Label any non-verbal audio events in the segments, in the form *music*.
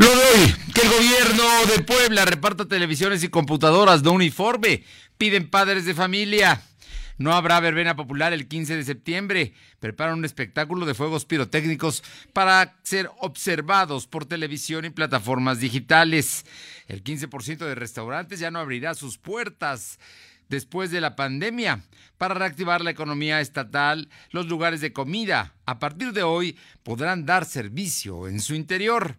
Lo de hoy, que el gobierno de Puebla reparta televisiones y computadoras no uniforme. Piden padres de familia. No habrá verbena popular el 15 de septiembre. Preparan un espectáculo de fuegos pirotécnicos para ser observados por televisión y plataformas digitales. El 15% de restaurantes ya no abrirá sus puertas después de la pandemia. Para reactivar la economía estatal, los lugares de comida a partir de hoy podrán dar servicio en su interior.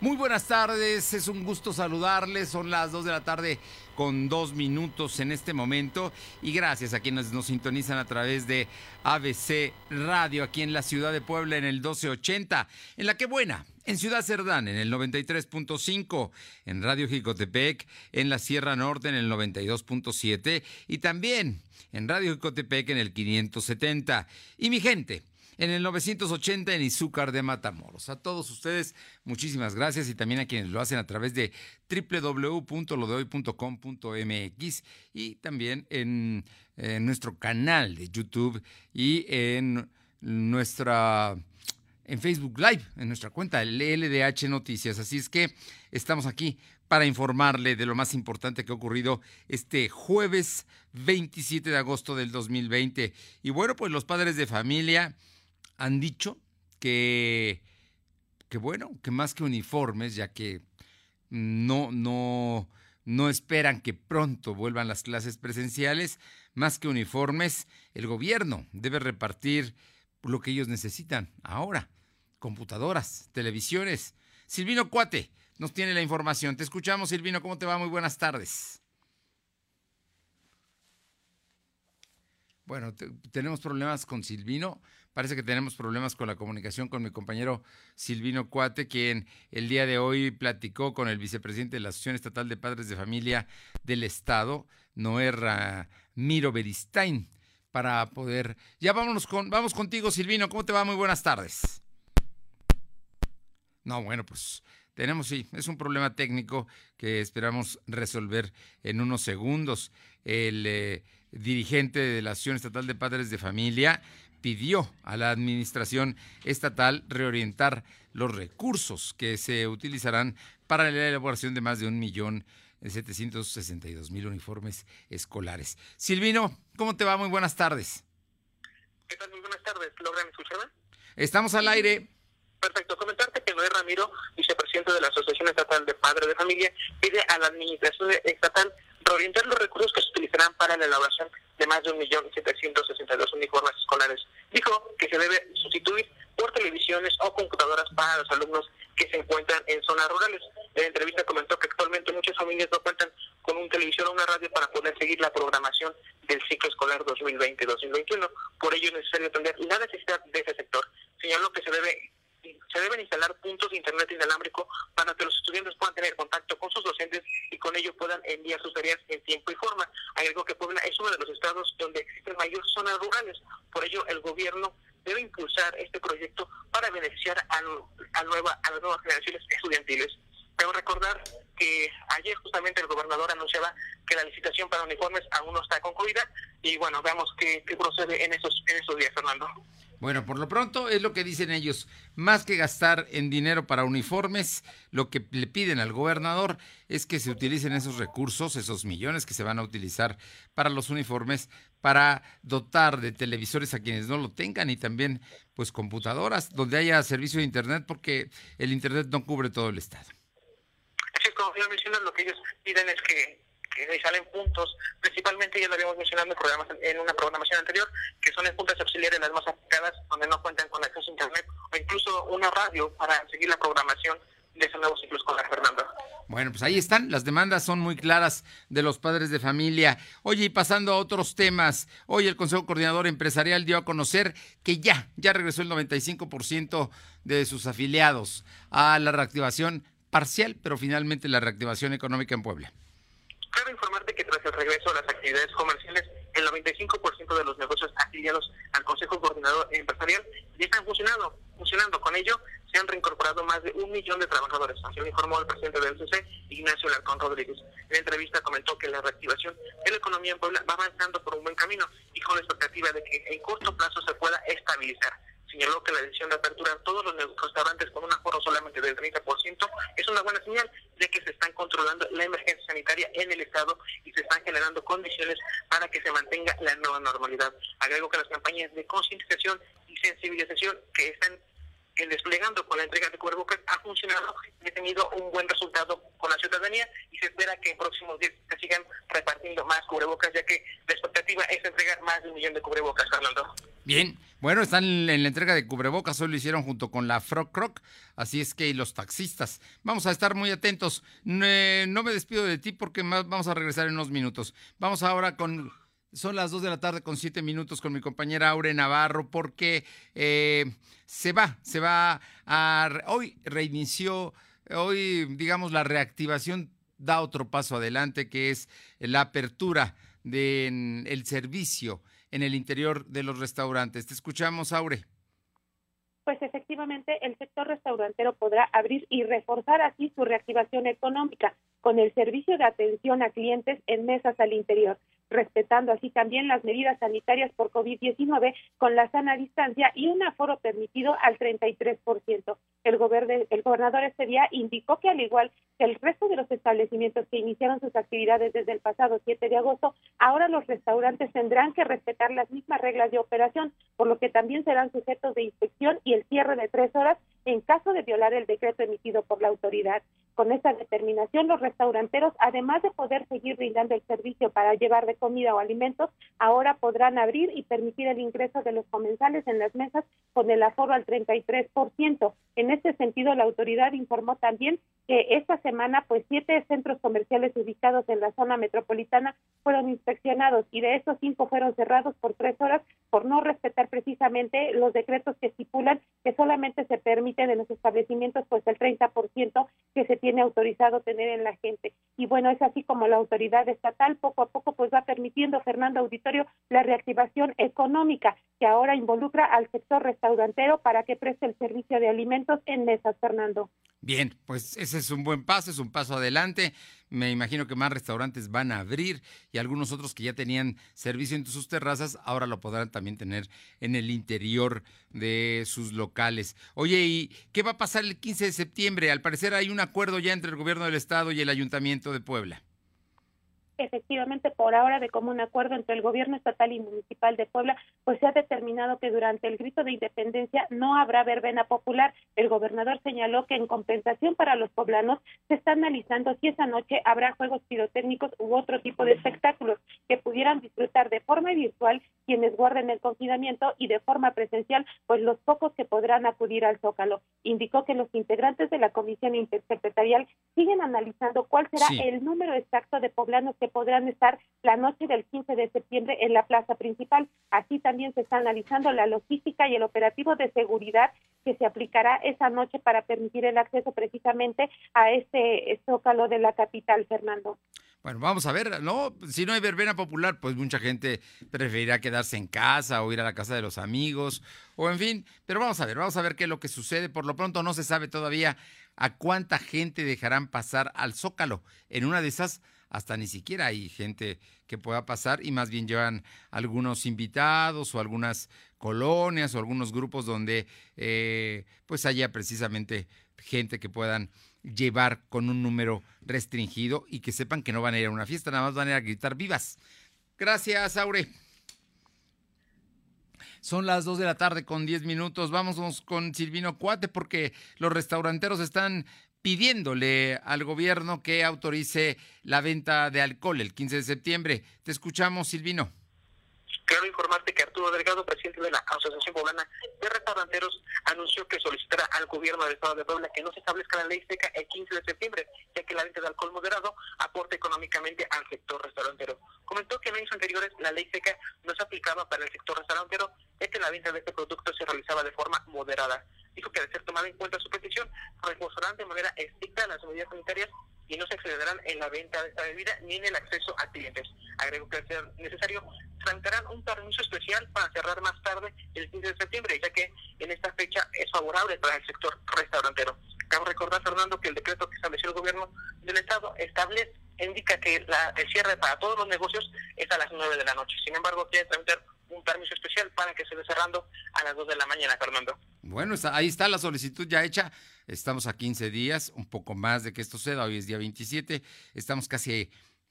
Muy buenas tardes, es un gusto saludarles. Son las 2 de la tarde con dos minutos en este momento. Y gracias a quienes nos sintonizan a través de ABC Radio aquí en la ciudad de Puebla en el 1280, en La Que Buena, en Ciudad Cerdán en el 93.5, en Radio Jicotepec, en la Sierra Norte en el 92.7 y también en Radio Jicotepec en el 570. Y mi gente en el 980 en Izúcar de Matamoros. A todos ustedes, muchísimas gracias y también a quienes lo hacen a través de www.lodehoy.com.mx y también en, nuestro canal de YouTube y en nuestra en Facebook Live, en nuestra cuenta LDH Noticias. Así es que estamos aquí para informarle de lo más importante que ha ocurrido este jueves 27 de agosto del 2020. Y bueno, pues los padres de familia han dicho que, que bueno, que más que uniformes, ya que no, no, no esperan que pronto vuelvan las clases presenciales, más que uniformes, el gobierno debe repartir lo que ellos necesitan ahora, computadoras, televisiones. Silvino Cuate nos tiene la información. Te escuchamos, Silvino, ¿cómo te va? Muy buenas tardes. Bueno, tenemos problemas con Silvino. Parece que tenemos problemas con la comunicación con mi compañero Silvino Cuate, quien el día de hoy platicó con el vicepresidente de la Asociación Estatal de Padres de Familia del Estado, Noé Miro Beristain, para poder. Ya vámonos con, vamos contigo, Silvino. ¿Cómo te va? Muy buenas tardes. No, bueno, pues tenemos, sí, es un problema técnico que esperamos resolver en unos segundos. El eh, dirigente de la Asociación Estatal de Padres de Familia pidió a la administración estatal reorientar los recursos que se utilizarán para la elaboración de más de un millón setecientos mil uniformes escolares. Silvino, ¿cómo te va? Muy buenas tardes. ¿Qué tal? Muy buenas tardes. ¿Logran escucharme? Estamos al aire. Perfecto. Comentarte que Noé Ramiro, vicepresidente de la Asociación Estatal de Padres de Familia, pide a la administración estatal reorientar los recursos que se utilizarán para la elaboración de más de 1.762.000 uniformes escolares. Dijo que se debe sustituir por televisiones o computadoras para los alumnos que se encuentran en zonas rurales. En la entrevista comentó que actualmente muchas familias no cuentan con un televisor o una radio para poder seguir la programación del ciclo escolar 2020-2021. Por ello es necesario atender la necesidad de ese sector. Señaló que se debe se deben instalar puntos de internet inalámbrico para que los estudiantes puedan tener contacto con sus docentes y con ello puedan enviar sus tareas en tiempo y forma. Algo que Puebla es uno de los estados donde existen mayor zonas rurales, por ello el gobierno debe impulsar este proyecto para beneficiar a las nuevas generaciones estudiantiles. Debo recordar que ayer justamente el gobernador anunciaba que la licitación para uniformes aún no está concluida y bueno, veamos qué, qué procede en esos, en esos días, Fernando. Bueno, por lo pronto es lo que dicen ellos. Más que gastar en dinero para uniformes, lo que le piden al gobernador es que se utilicen esos recursos, esos millones que se van a utilizar para los uniformes, para dotar de televisores a quienes no lo tengan y también pues computadoras donde haya servicio de internet porque el internet no cubre todo el estado. Así como ya lo que ellos piden es que que salen puntos, principalmente ya lo habíamos mencionado en, programas, en una programación anterior, que son en puntos auxiliares las más afectadas, donde no cuentan con acceso a Internet, o incluso una radio para seguir la programación de ese nuevo ciclo escolar, Fernando. Bueno, pues ahí están, las demandas son muy claras de los padres de familia. Oye, y pasando a otros temas, hoy el Consejo Coordinador Empresarial dio a conocer que ya, ya regresó el 95% de sus afiliados a la reactivación parcial, pero finalmente la reactivación económica en Puebla. Quiero informarte que tras el regreso a las actividades comerciales, el 95% de los negocios afiliados al Consejo Coordinador Empresarial ya están funcionando. funcionando. Con ello, se han reincorporado más de un millón de trabajadores, así lo informó el presidente del CC, Ignacio Larcón Rodríguez. En la entrevista comentó que la reactivación de la economía en Puebla va avanzando por un buen camino y con la expectativa de que en corto plazo se pueda estabilizar señaló que la decisión de apertura en todos los restaurantes con un aforo solamente del 30% es una buena señal de que se están controlando la emergencia sanitaria en el Estado y se están generando condiciones para que se mantenga la nueva normalidad. Agrego que las campañas de concientización y sensibilización que están desplegando con la entrega de cubrebocas ha funcionado y ha tenido un buen resultado con la ciudadanía y se espera que en próximos días se sigan repartiendo más cubrebocas, ya que la expectativa es entregar más de un millón de cubrebocas, Fernando. Bien, bueno, están en la entrega de cubrebocas, hoy lo hicieron junto con la Frog Croc, así es que los taxistas. Vamos a estar muy atentos. No me despido de ti porque vamos a regresar en unos minutos. Vamos ahora con son las 2 de la tarde con 7 minutos con mi compañera Aure Navarro porque eh, se va, se va a... Hoy reinició, hoy digamos la reactivación da otro paso adelante que es la apertura del servicio en el interior de los restaurantes. Te escuchamos, Aure. Pues efectivamente el sector restaurantero podrá abrir y reforzar así su reactivación económica con el servicio de atención a clientes en mesas al interior respetando así también las medidas sanitarias por COVID-19 con la sana distancia y un aforo permitido al 33%. El, el gobernador este día indicó que al igual que el resto de los establecimientos que iniciaron sus actividades desde el pasado 7 de agosto, ahora los restaurantes tendrán que respetar las mismas reglas de operación, por lo que también serán sujetos de inspección y el cierre de tres horas en caso de violar el decreto emitido por la autoridad. Con esta determinación, los restauranteros, además de poder seguir brindando el servicio para llevar de comida o alimentos, ahora podrán abrir y permitir el ingreso de los comensales en las mesas con el aforo al 33%. En este sentido, la autoridad informó también que esta semana, pues siete centros comerciales ubicados en la zona metropolitana fueron inspeccionados y de esos cinco fueron cerrados por tres horas por no respetar precisamente los decretos que estipulan que solamente se permiten en los establecimientos pues el 30% que se tiene autorizado tener en la gente. Y bueno, es así como la autoridad estatal poco a poco pues va permitiendo, Fernando Auditorio, la reactivación económica que ahora involucra al sector restaurantero para que preste el servicio de alimentos en mesas, Fernando. Bien, pues ese es un buen paso, es un paso adelante. Me imagino que más restaurantes van a abrir y algunos otros que ya tenían servicio en sus terrazas ahora lo podrán también tener en el interior de sus locales. Oye, ¿y qué va a pasar el 15 de septiembre? Al parecer hay un acuerdo ya entre el gobierno del estado y el ayuntamiento de Puebla efectivamente por ahora de común acuerdo entre el gobierno estatal y municipal de Puebla, pues se ha determinado que durante el grito de independencia no habrá verbena popular. El gobernador señaló que en compensación para los poblanos se está analizando si esa noche habrá juegos pirotécnicos u otro tipo de espectáculos que pudieran disfrutar de forma virtual quienes guarden el confinamiento y de forma presencial, pues los pocos que podrán acudir al Zócalo. Indicó que los integrantes de la comisión intersecretarial siguen analizando cuál será el número exacto de poblanos que podrán estar la noche del 15 de septiembre en la plaza principal. Así también se está analizando la logística y el operativo de seguridad que se aplicará esa noche para permitir el acceso precisamente a este zócalo de la capital, Fernando. Bueno, vamos a ver, ¿no? Si no hay verbena popular, pues mucha gente preferirá quedarse en casa o ir a la casa de los amigos, o en fin, pero vamos a ver, vamos a ver qué es lo que sucede. Por lo pronto no se sabe todavía a cuánta gente dejarán pasar al Zócalo. En una de esas hasta ni siquiera hay gente que pueda pasar y más bien llevan algunos invitados o algunas colonias o algunos grupos donde eh, pues haya precisamente gente que puedan llevar con un número restringido y que sepan que no van a ir a una fiesta, nada más van a ir a gritar vivas. Gracias, Aure. Son las 2 de la tarde con 10 minutos. Vamos con Silvino Cuate porque los restauranteros están pidiéndole al gobierno que autorice la venta de alcohol el 15 de septiembre. Te escuchamos, Silvino. Quiero informarte que Arturo Delgado, presidente de la Asociación Poblana de Restauranteros, anunció que solicitará al gobierno del Estado de Puebla que no se establezca la ley seca el 15 de septiembre, ya que la venta de alcohol moderado aporta económicamente al sector restaurantero. Comentó que en años anteriores la ley seca no se aplicaba para el sector restaurantero, ya que la venta de este producto se realizaba de forma moderada dijo que debe ser tomada en cuenta su petición, reforzarán de manera estricta las medidas sanitarias y no se excederán en la venta de esta bebida ni en el acceso a clientes. Agregó que al ser necesario, tramitarán un permiso especial para cerrar más tarde el 15 de septiembre, ya que en esta fecha es favorable para el sector restaurantero. Cabe recordar, Fernando, que el decreto que estableció el gobierno del Estado establece, indica que la, el cierre para todos los negocios es a las 9 de la noche. Sin embargo, quiere tramitar un permiso especial para que se esté cerrando a las 2 de la mañana, Fernando. Bueno, ahí está la solicitud ya hecha. Estamos a 15 días, un poco más de que esto suceda. Hoy es día 27. Estamos casi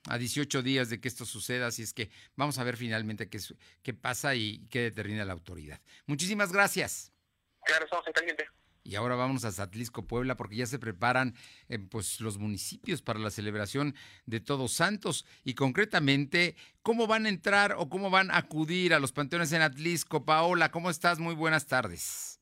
a 18 días de que esto suceda, así es que vamos a ver finalmente qué, qué pasa y qué determina la autoridad. Muchísimas gracias. Claro, estamos en caliente. Y ahora vamos a Satlisco, Puebla, porque ya se preparan eh, pues, los municipios para la celebración de Todos Santos. Y concretamente, ¿cómo van a entrar o cómo van a acudir a los panteones en Atlisco? Paola, ¿cómo estás? Muy buenas tardes.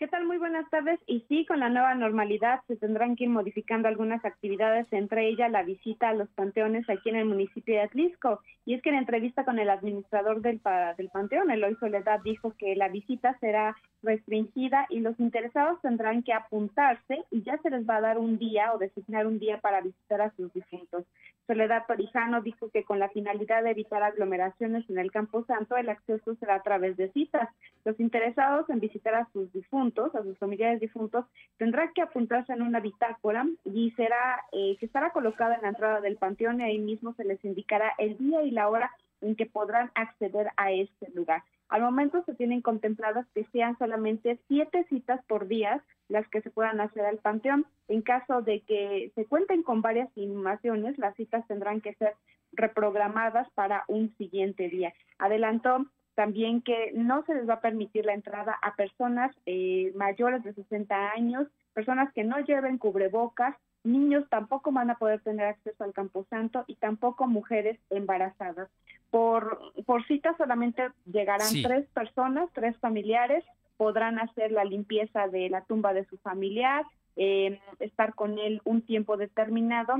¿Qué tal? Muy buenas tardes. Y sí, con la nueva normalidad se tendrán que ir modificando algunas actividades, entre ellas la visita a los panteones aquí en el municipio de Atlisco. Y es que en entrevista con el administrador del, del panteón, Eloy Soledad, dijo que la visita será restringida y los interesados tendrán que apuntarse y ya se les va a dar un día o designar un día para visitar a sus difuntos. Soledad Torijano dijo que con la finalidad de evitar aglomeraciones en el Campo Santo, el acceso será a través de citas. Los interesados en visitar a sus difuntos, a sus familiares difuntos, tendrán que apuntarse en una bitácora y será eh, que estará colocada en la entrada del panteón y ahí mismo se les indicará el día y la hora en que podrán acceder a este lugar. Al momento se tienen contempladas que sean solamente siete citas por día las que se puedan hacer al panteón. En caso de que se cuenten con varias inhumaciones, las citas tendrán que ser reprogramadas para un siguiente día. Adelantó también que no se les va a permitir la entrada a personas eh, mayores de 60 años, personas que no lleven cubrebocas, niños tampoco van a poder tener acceso al camposanto y tampoco mujeres embarazadas. Por, por cita solamente llegarán tres personas, tres familiares, podrán hacer la limpieza de la tumba de su familiar, eh, estar con él un tiempo determinado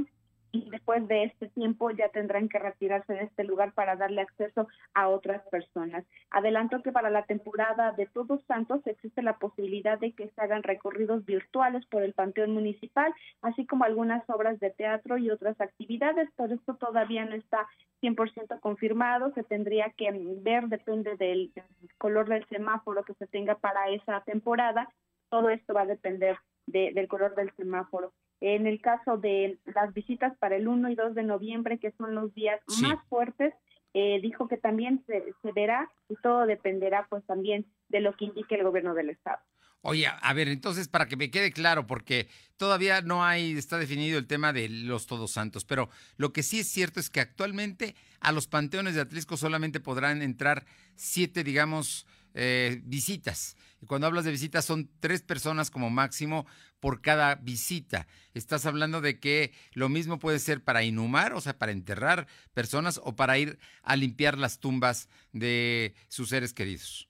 y después de este tiempo ya tendrán que retirarse de este lugar para darle acceso a otras personas. Adelanto que para la temporada de Todos Santos existe la posibilidad de que se hagan recorridos virtuales por el Panteón Municipal, así como algunas obras de teatro y otras actividades, pero esto todavía no está 100% confirmado, se tendría que ver, depende del color del semáforo que se tenga para esa temporada, todo esto va a depender del color del semáforo. En el caso de las visitas para el 1 y 2 de noviembre, que son los días más fuertes, eh, dijo que también se, verá y todo dependerá pues también de lo que indique el gobierno del estado. Oye, a ver, entonces para que me quede claro, porque todavía no hay, está definido el tema de los Todos Santos, pero lo que sí es cierto es que actualmente a los panteones de Atlisco solamente podrán entrar siete, digamos, eh, visitas. Y cuando hablas de visitas son tres personas como máximo por cada visita. Estás hablando de que lo mismo puede ser para inhumar, o sea, para enterrar personas o para ir a limpiar las tumbas de sus seres queridos.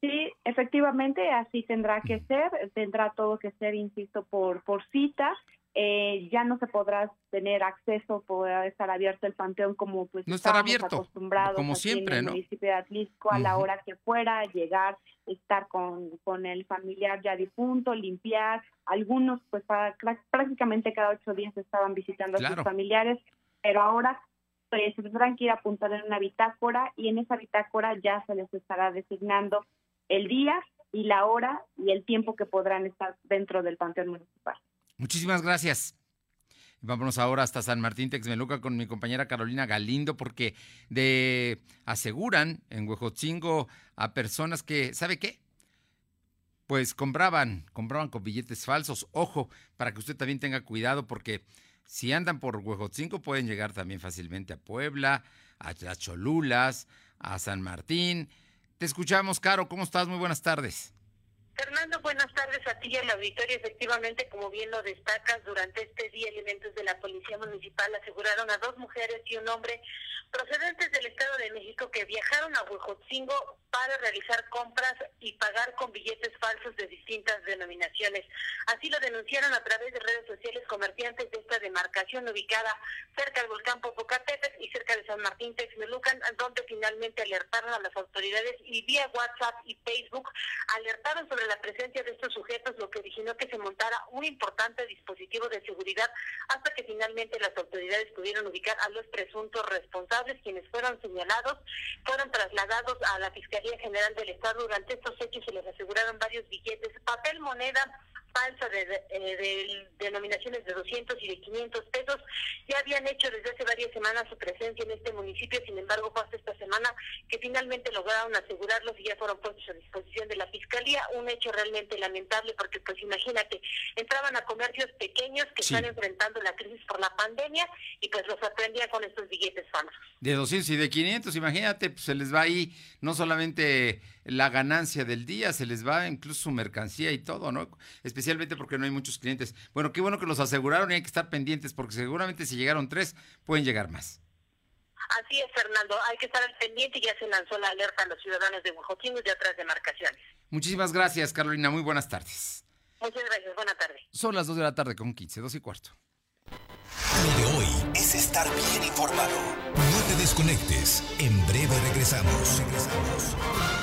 Sí, efectivamente, así tendrá que ser. Tendrá todo que ser, insisto, por, por cita. Eh, ya no se podrá tener acceso, podrá estar abierto el panteón como pues no estar abierto, acostumbrados como siempre, en el municipio de Atlisco a la hora que fuera, llegar, estar con, con el familiar ya difunto, limpiar, algunos pues para, prácticamente cada ocho días estaban visitando a sus familiares, pero ahora pues se tendrán que ir a apuntar en una bitácora y en esa bitácora ya se les estará designando el día y la hora y el tiempo que podrán estar dentro del panteón municipal. Muchísimas gracias. Vámonos ahora hasta San Martín Texmeluca con mi compañera Carolina Galindo, porque de aseguran en Huejotzingo a personas que, ¿sabe qué? Pues compraban, compraban con billetes falsos. Ojo, para que usted también tenga cuidado, porque si andan por Huejotzingo pueden llegar también fácilmente a Puebla, a las Cholulas, a San Martín. Te escuchamos, Caro. ¿Cómo estás? Muy buenas tardes. Fernando, buenas tardes a ti y al auditorio. Efectivamente, como bien lo destacas, durante este día elementos de la Policía Municipal aseguraron a dos mujeres y un hombre procedentes del Estado de México que viajaron a Huejotzingo para realizar compras y pagar con billetes falsos de distintas denominaciones. Así lo denunciaron a través de redes sociales comerciantes de esta demarcación ubicada cerca del volcán Popocatépetl y cerca de San Martín Texmelucan, donde finalmente alertaron a las autoridades y vía WhatsApp y Facebook alertaron sobre la presencia de estos sujetos, lo que originó que se montara un importante dispositivo de seguridad hasta que finalmente las autoridades pudieron ubicar a los presuntos responsables, quienes fueron señalados, fueron trasladados a la Fiscalía General del Estado. Durante estos hechos se les aseguraron varios billetes, papel moneda, falsa de, eh, denominaciones de 200 y de 500 pesos. Ya habían hecho desde hace varias semanas su presencia en este municipio, sin embargo fue hasta esta semana que finalmente lograron asegurarlos y ya fueron puestos a disposición de la Fiscalía. Un hecho realmente lamentable porque pues imagínate, entraban a comercios pequeños que están enfrentando la crisis por la pandemia y pues los aprendían con estos billetes falsos. De 200 y de 500, imagínate, pues se les va ahí no solamente la ganancia del día, se les va incluso su mercancía y todo, ¿no? Especialmente porque no hay muchos clientes. Bueno, qué bueno que los aseguraron y hay que estar pendientes porque seguramente si llegaron tres, pueden llegar más. Así es, Fernando. Hay que estar al pendiente y ya se lanzó la alerta a los ciudadanos de Huajotín y de otras demarcaciones. Muchísimas gracias, Carolina. Muy buenas tardes. Muchas gracias. Buenas tardes. Son las 2 de la tarde con 15, 2 y cuarto. Lo de hoy es estar bien informado. No te desconectes. En breve regresamos. Regresamos.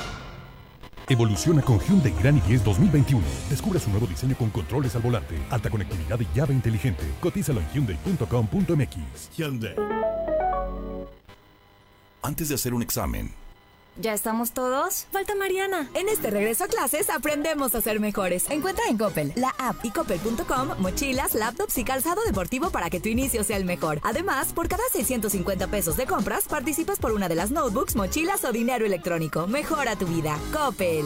Evoluciona con Hyundai Grand i10 2021. Descubre su nuevo diseño con controles al volante, alta conectividad y llave inteligente. Cotízalo en hyundai.com.mx. Hyundai. Antes de hacer un examen, ¿Ya estamos todos? Falta Mariana. En este regreso a clases aprendemos a ser mejores. Encuentra en Coppel, la app y coppel.com mochilas, laptops y calzado deportivo para que tu inicio sea el mejor. Además, por cada 650 pesos de compras, participas por una de las notebooks, mochilas o dinero electrónico. Mejora tu vida. Coppel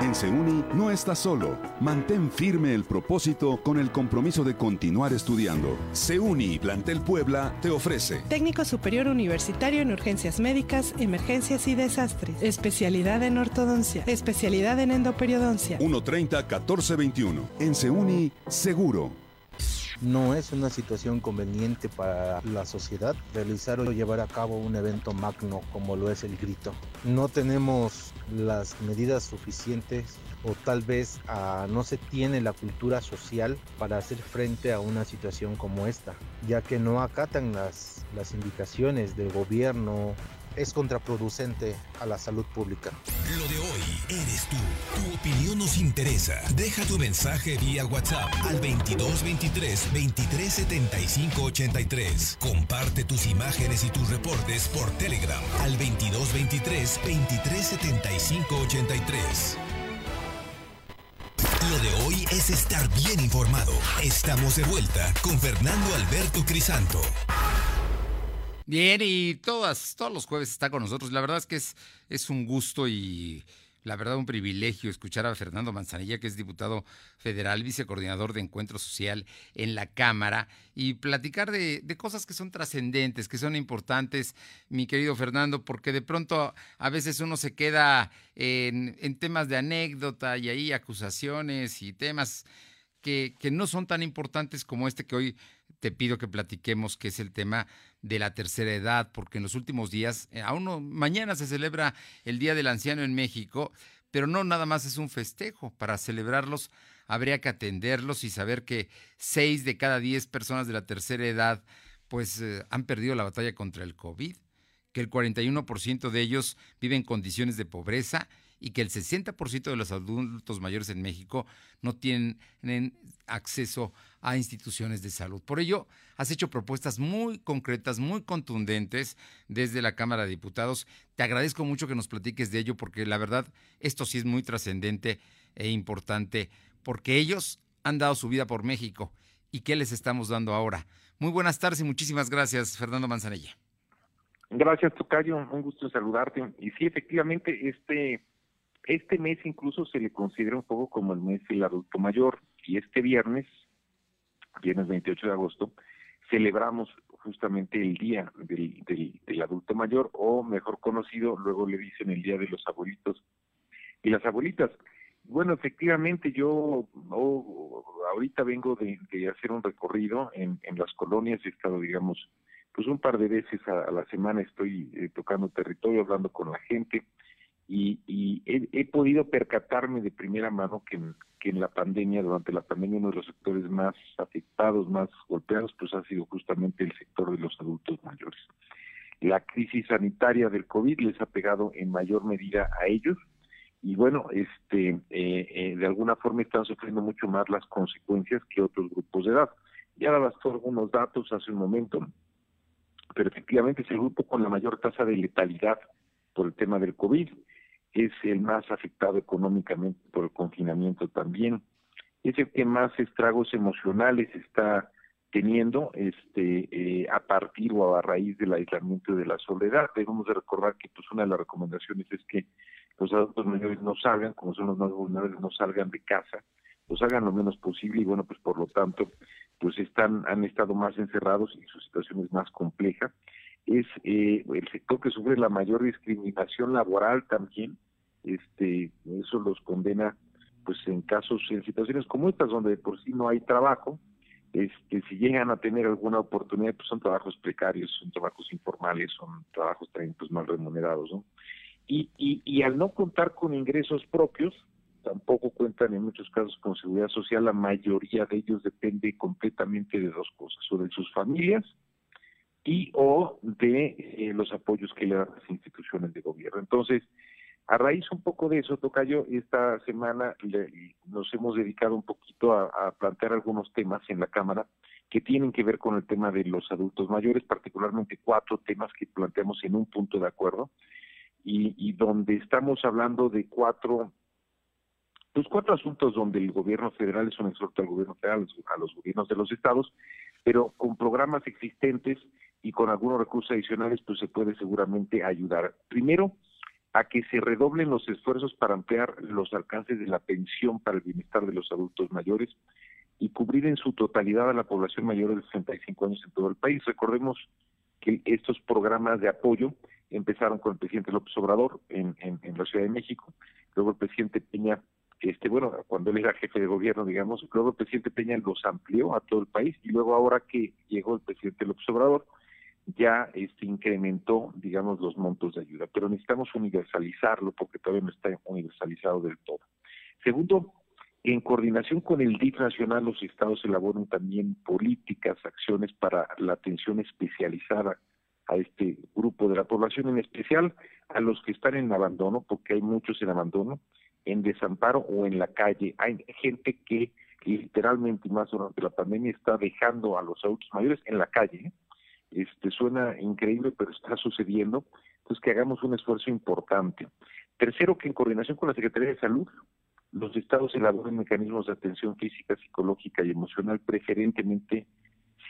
En Seuni no estás solo. Mantén firme el propósito con el compromiso de continuar estudiando. Seuni Plantel Puebla te ofrece Técnico Superior Universitario en Urgencias Médicas, Emergencias y Desastres. Especialidad en ortodoncia. Especialidad en endoperiodoncia. 130-1421. En Seuni, seguro. No es una situación conveniente para la sociedad realizar o llevar a cabo un evento magno como lo es el grito. No tenemos las medidas suficientes o tal vez ah, no se tiene la cultura social para hacer frente a una situación como esta, ya que no acatan las, las indicaciones del gobierno es contraproducente a la salud pública. Lo de hoy eres tú. Tu opinión nos interesa. Deja tu mensaje vía WhatsApp al 2223 2375 83. Comparte tus imágenes y tus reportes por Telegram al 2223 2375 83. Lo de hoy es estar bien informado. Estamos de vuelta con Fernando Alberto Crisanto. Bien, y todas, todos los jueves está con nosotros. La verdad es que es, es un gusto y la verdad un privilegio escuchar a Fernando Manzanilla, que es diputado federal, vicecoordinador de Encuentro Social en la Cámara, y platicar de, de cosas que son trascendentes, que son importantes, mi querido Fernando, porque de pronto a veces uno se queda en, en temas de anécdota y ahí acusaciones y temas que, que no son tan importantes como este que hoy te pido que platiquemos, que es el tema de la tercera edad, porque en los últimos días, eh, aún no, mañana se celebra el Día del Anciano en México, pero no nada más es un festejo. Para celebrarlos habría que atenderlos y saber que seis de cada diez personas de la tercera edad pues eh, han perdido la batalla contra el COVID, que el 41% de ellos viven en condiciones de pobreza y que el 60% de los adultos mayores en México no tienen acceso a instituciones de salud. Por ello, has hecho propuestas muy concretas, muy contundentes desde la Cámara de Diputados. Te agradezco mucho que nos platiques de ello porque la verdad esto sí es muy trascendente e importante porque ellos han dado su vida por México. ¿Y qué les estamos dando ahora? Muy buenas tardes y muchísimas gracias, Fernando Manzanella. Gracias, Tocayo. Un gusto saludarte. Y sí, efectivamente, este, este mes incluso se le considera un poco como el mes del adulto mayor. Y este viernes, viernes 28 de agosto, celebramos justamente el día del, del, adulto mayor, o mejor conocido, luego le dicen el día de los abuelitos y las abuelitas. Bueno, efectivamente, yo ahorita vengo de, hacer un recorrido en, en las colonias, he estado, digamos, pues un par de veces a, la semana estoy eh, tocando territorio, hablando con la gente y, he, podido percatarme de primera mano que en, la pandemia, durante la pandemia, uno de los sectores más afectados, más golpeados, pues ha sido justamente el sector de los adultos mayores. La crisis sanitaria del COVID les ha pegado en mayor medida a ellos y bueno, este, eh, eh, de alguna forma están sufriendo mucho más las consecuencias que otros grupos de edad. Ya dabas algunos datos hace un momento pero efectivamente es el grupo con la mayor tasa de letalidad por el tema del COVID, es el más afectado económicamente por el confinamiento también, es el que más estragos emocionales está teniendo este eh, a partir o a raíz del aislamiento y de la soledad. Debemos de recordar que pues una de las recomendaciones es que los adultos mayores no salgan, como son los más vulnerables, no salgan de casa, lo salgan lo menos posible y bueno, pues por lo tanto pues están han estado más encerrados y su situación es más compleja. Es eh, el sector que sufre la mayor discriminación laboral también. Este, eso los condena pues en casos, en situaciones como estas donde por sí no hay trabajo, este, si llegan a tener alguna oportunidad, pues son trabajos precarios, son trabajos informales, son trabajos también pues mal remunerados, ¿no? Y, y, y al no contar con ingresos propios, tampoco cuentan en muchos casos con seguridad social, la mayoría de ellos depende completamente de dos cosas, o de sus familias y o de eh, los apoyos que le dan las instituciones de gobierno. Entonces, a raíz un poco de eso, Tocayo, esta semana nos hemos dedicado un poquito a, plantear algunos temas en la Cámara que tienen que ver con el tema de los adultos mayores, particularmente cuatro temas que planteamos en un punto de acuerdo y, y donde estamos hablando de cuatro los cuatro asuntos donde el gobierno federal es un exhorto al gobierno federal, a los gobiernos de los estados, pero con programas existentes y con algunos recursos adicionales, pues se puede seguramente ayudar. Primero, a que se redoblen los esfuerzos para ampliar los alcances de la pensión para el bienestar de los adultos mayores y cubrir en su totalidad a la población mayor de 65 años en todo el país. Recordemos que estos programas de apoyo empezaron con el presidente López Obrador en, en, en la Ciudad de México, luego el presidente Peña este bueno, cuando él era jefe de gobierno, digamos, luego el presidente Peña los amplió a todo el país y luego ahora que llegó el presidente López Obrador, ya este incrementó, digamos, los montos de ayuda, pero necesitamos universalizarlo porque todavía no está universalizado del todo. Segundo, en coordinación con el DIF nacional, los estados elaboran también políticas, acciones para la atención especializada a este grupo de la población, en especial a los que están en abandono, porque hay muchos en abandono, en desamparo o en la calle. Hay gente que literalmente, más durante la pandemia, está dejando a los adultos mayores en la calle. Este suena increíble, pero está sucediendo. Entonces, que hagamos un esfuerzo importante. Tercero, que en coordinación con la Secretaría de Salud, los estados elaboren mecanismos de atención física, psicológica y emocional, preferentemente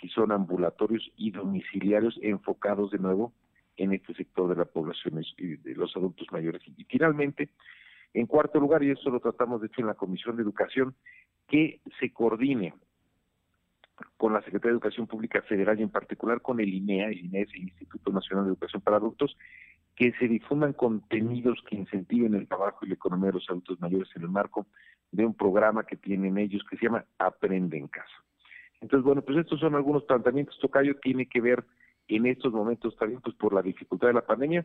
si son ambulatorios y domiciliarios, enfocados de nuevo en este sector de la población de los adultos mayores. Y finalmente, en cuarto lugar, y eso lo tratamos de hecho en la Comisión de Educación, que se coordine con la Secretaría de Educación Pública Federal y en particular con el INEA, el INEA es el Instituto Nacional de Educación para Adultos, que se difundan contenidos que incentiven el trabajo y la economía de los adultos mayores en el marco de un programa que tienen ellos que se llama Aprende en Casa. Entonces, bueno, pues estos son algunos planteamientos. Tocayo tiene que ver en estos momentos también pues por la dificultad de la pandemia,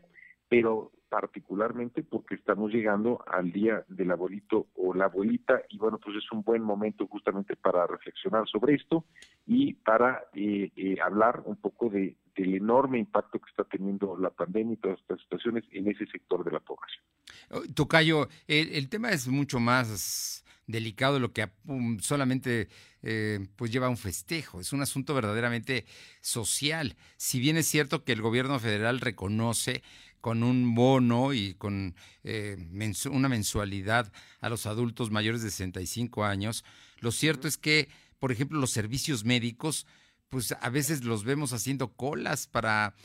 pero particularmente porque estamos llegando al día del abuelito o la abuelita y bueno, pues es un buen momento justamente para reflexionar sobre esto y para eh, eh, hablar un poco de, del enorme impacto que está teniendo la pandemia y todas estas situaciones en ese sector de la población. Oh, Tocayo, el, tema es mucho más delicado de lo que solamente eh, pues lleva un festejo, es un asunto verdaderamente social. Si bien es cierto que el gobierno federal reconoce con un bono y con eh, una mensualidad a los adultos mayores de 65 años. Lo cierto es que, por ejemplo, los servicios médicos, pues a veces los vemos haciendo colas para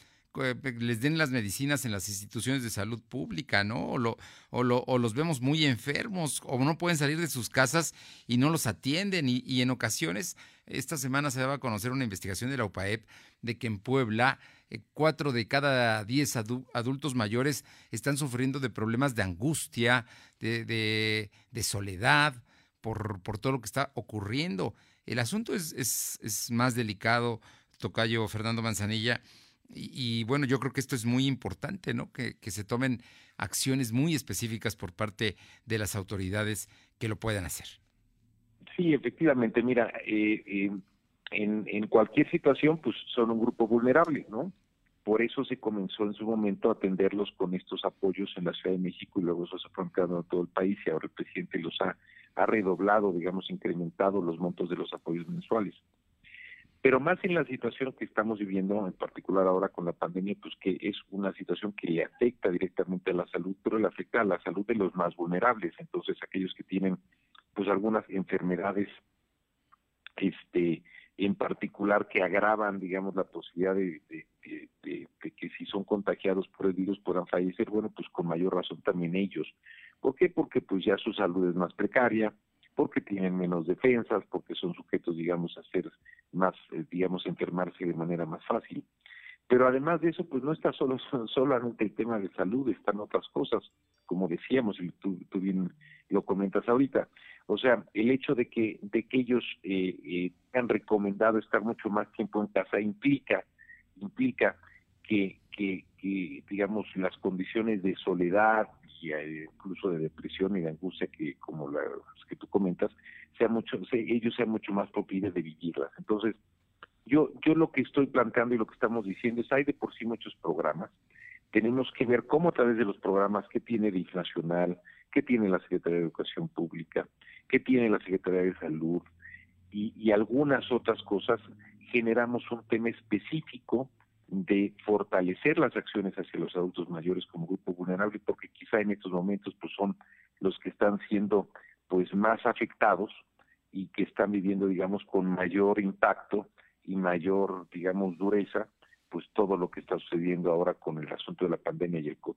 les den las medicinas en las instituciones de salud pública, ¿no? O, lo, o, lo, o los vemos muy enfermos, o no pueden salir de sus casas y no los atienden. Y, y en ocasiones, esta semana se daba a conocer una investigación de la UPAEP de que en Puebla eh, cuatro de cada diez adultos mayores están sufriendo de problemas de angustia, de, soledad, por, todo lo que está ocurriendo. El asunto es más delicado, Tocayo Fernando Manzanilla, y, bueno, yo creo que esto es muy importante, ¿no? Que, se tomen acciones muy específicas por parte de las autoridades que lo puedan hacer. Sí, efectivamente, mira, eh, eh, en, en cualquier situación, pues son un grupo vulnerable, ¿no? Por eso se comenzó en su momento a atenderlos con estos apoyos en la Ciudad de México y luego eso se fue ampliando a todo el país y ahora el presidente los ha, ha redoblado, digamos, incrementado los montos de los apoyos mensuales. Pero más en la situación que estamos viviendo, en particular ahora con la pandemia, pues que es una situación que afecta directamente a la salud, pero le afecta a la salud de los más vulnerables, entonces aquellos que tienen pues algunas enfermedades este en particular que agravan, digamos, la posibilidad de, que si son contagiados por el virus puedan fallecer, bueno, pues con mayor razón también ellos. ¿Por qué? Porque pues ya su salud es más precaria, porque tienen menos defensas, porque son sujetos, digamos, a ser más, eh, digamos, enfermarse de manera más fácil. Pero además de eso, pues no está solo *laughs* solamente el tema de salud, están otras cosas, como decíamos, y tú, tú bien lo comentas ahorita. O sea, el hecho de que, de que ellos eh, eh, han recomendado estar mucho más tiempo en casa implica, implica que, que, que digamos, las condiciones de soledad y eh, incluso de depresión y de angustia que, como las que tú comentas, sea mucho, ellos sean mucho más propios de vivirlas. Entonces, yo, yo lo que estoy planteando y lo que estamos diciendo es, hay de por sí muchos programas, tenemos que ver cómo a través de los programas que tiene de inflacional, que tiene la Secretaría de Educación Pública, que tiene la Secretaría de Salud y, algunas otras cosas, generamos un tema específico de fortalecer las acciones hacia los adultos mayores como grupo vulnerable, porque quizá en estos momentos pues son los que están siendo pues más afectados y que están viviendo digamos con mayor impacto y mayor digamos dureza pues todo lo que está sucediendo ahora con el asunto de la pandemia y el COVID.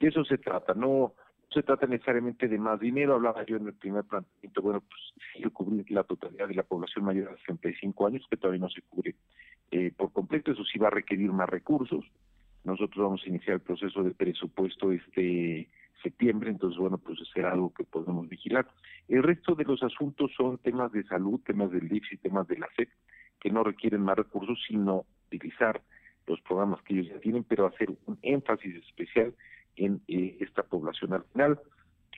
De eso se trata, no se trata necesariamente de más dinero, hablaba yo en el primer planteamiento, bueno, pues sí, cubrir la totalidad de la población mayor de 65 años, que todavía no se cubre eh, por completo, eso sí va a requerir más recursos. Nosotros vamos a iniciar el proceso de presupuesto este septiembre, entonces bueno, pues será algo que podemos vigilar. El resto de los asuntos son temas de salud, temas del DIPS y temas de la SEP, que no requieren más recursos, sino utilizar los programas que ellos ya tienen, pero hacer un énfasis especial en eh, esta población. Al final,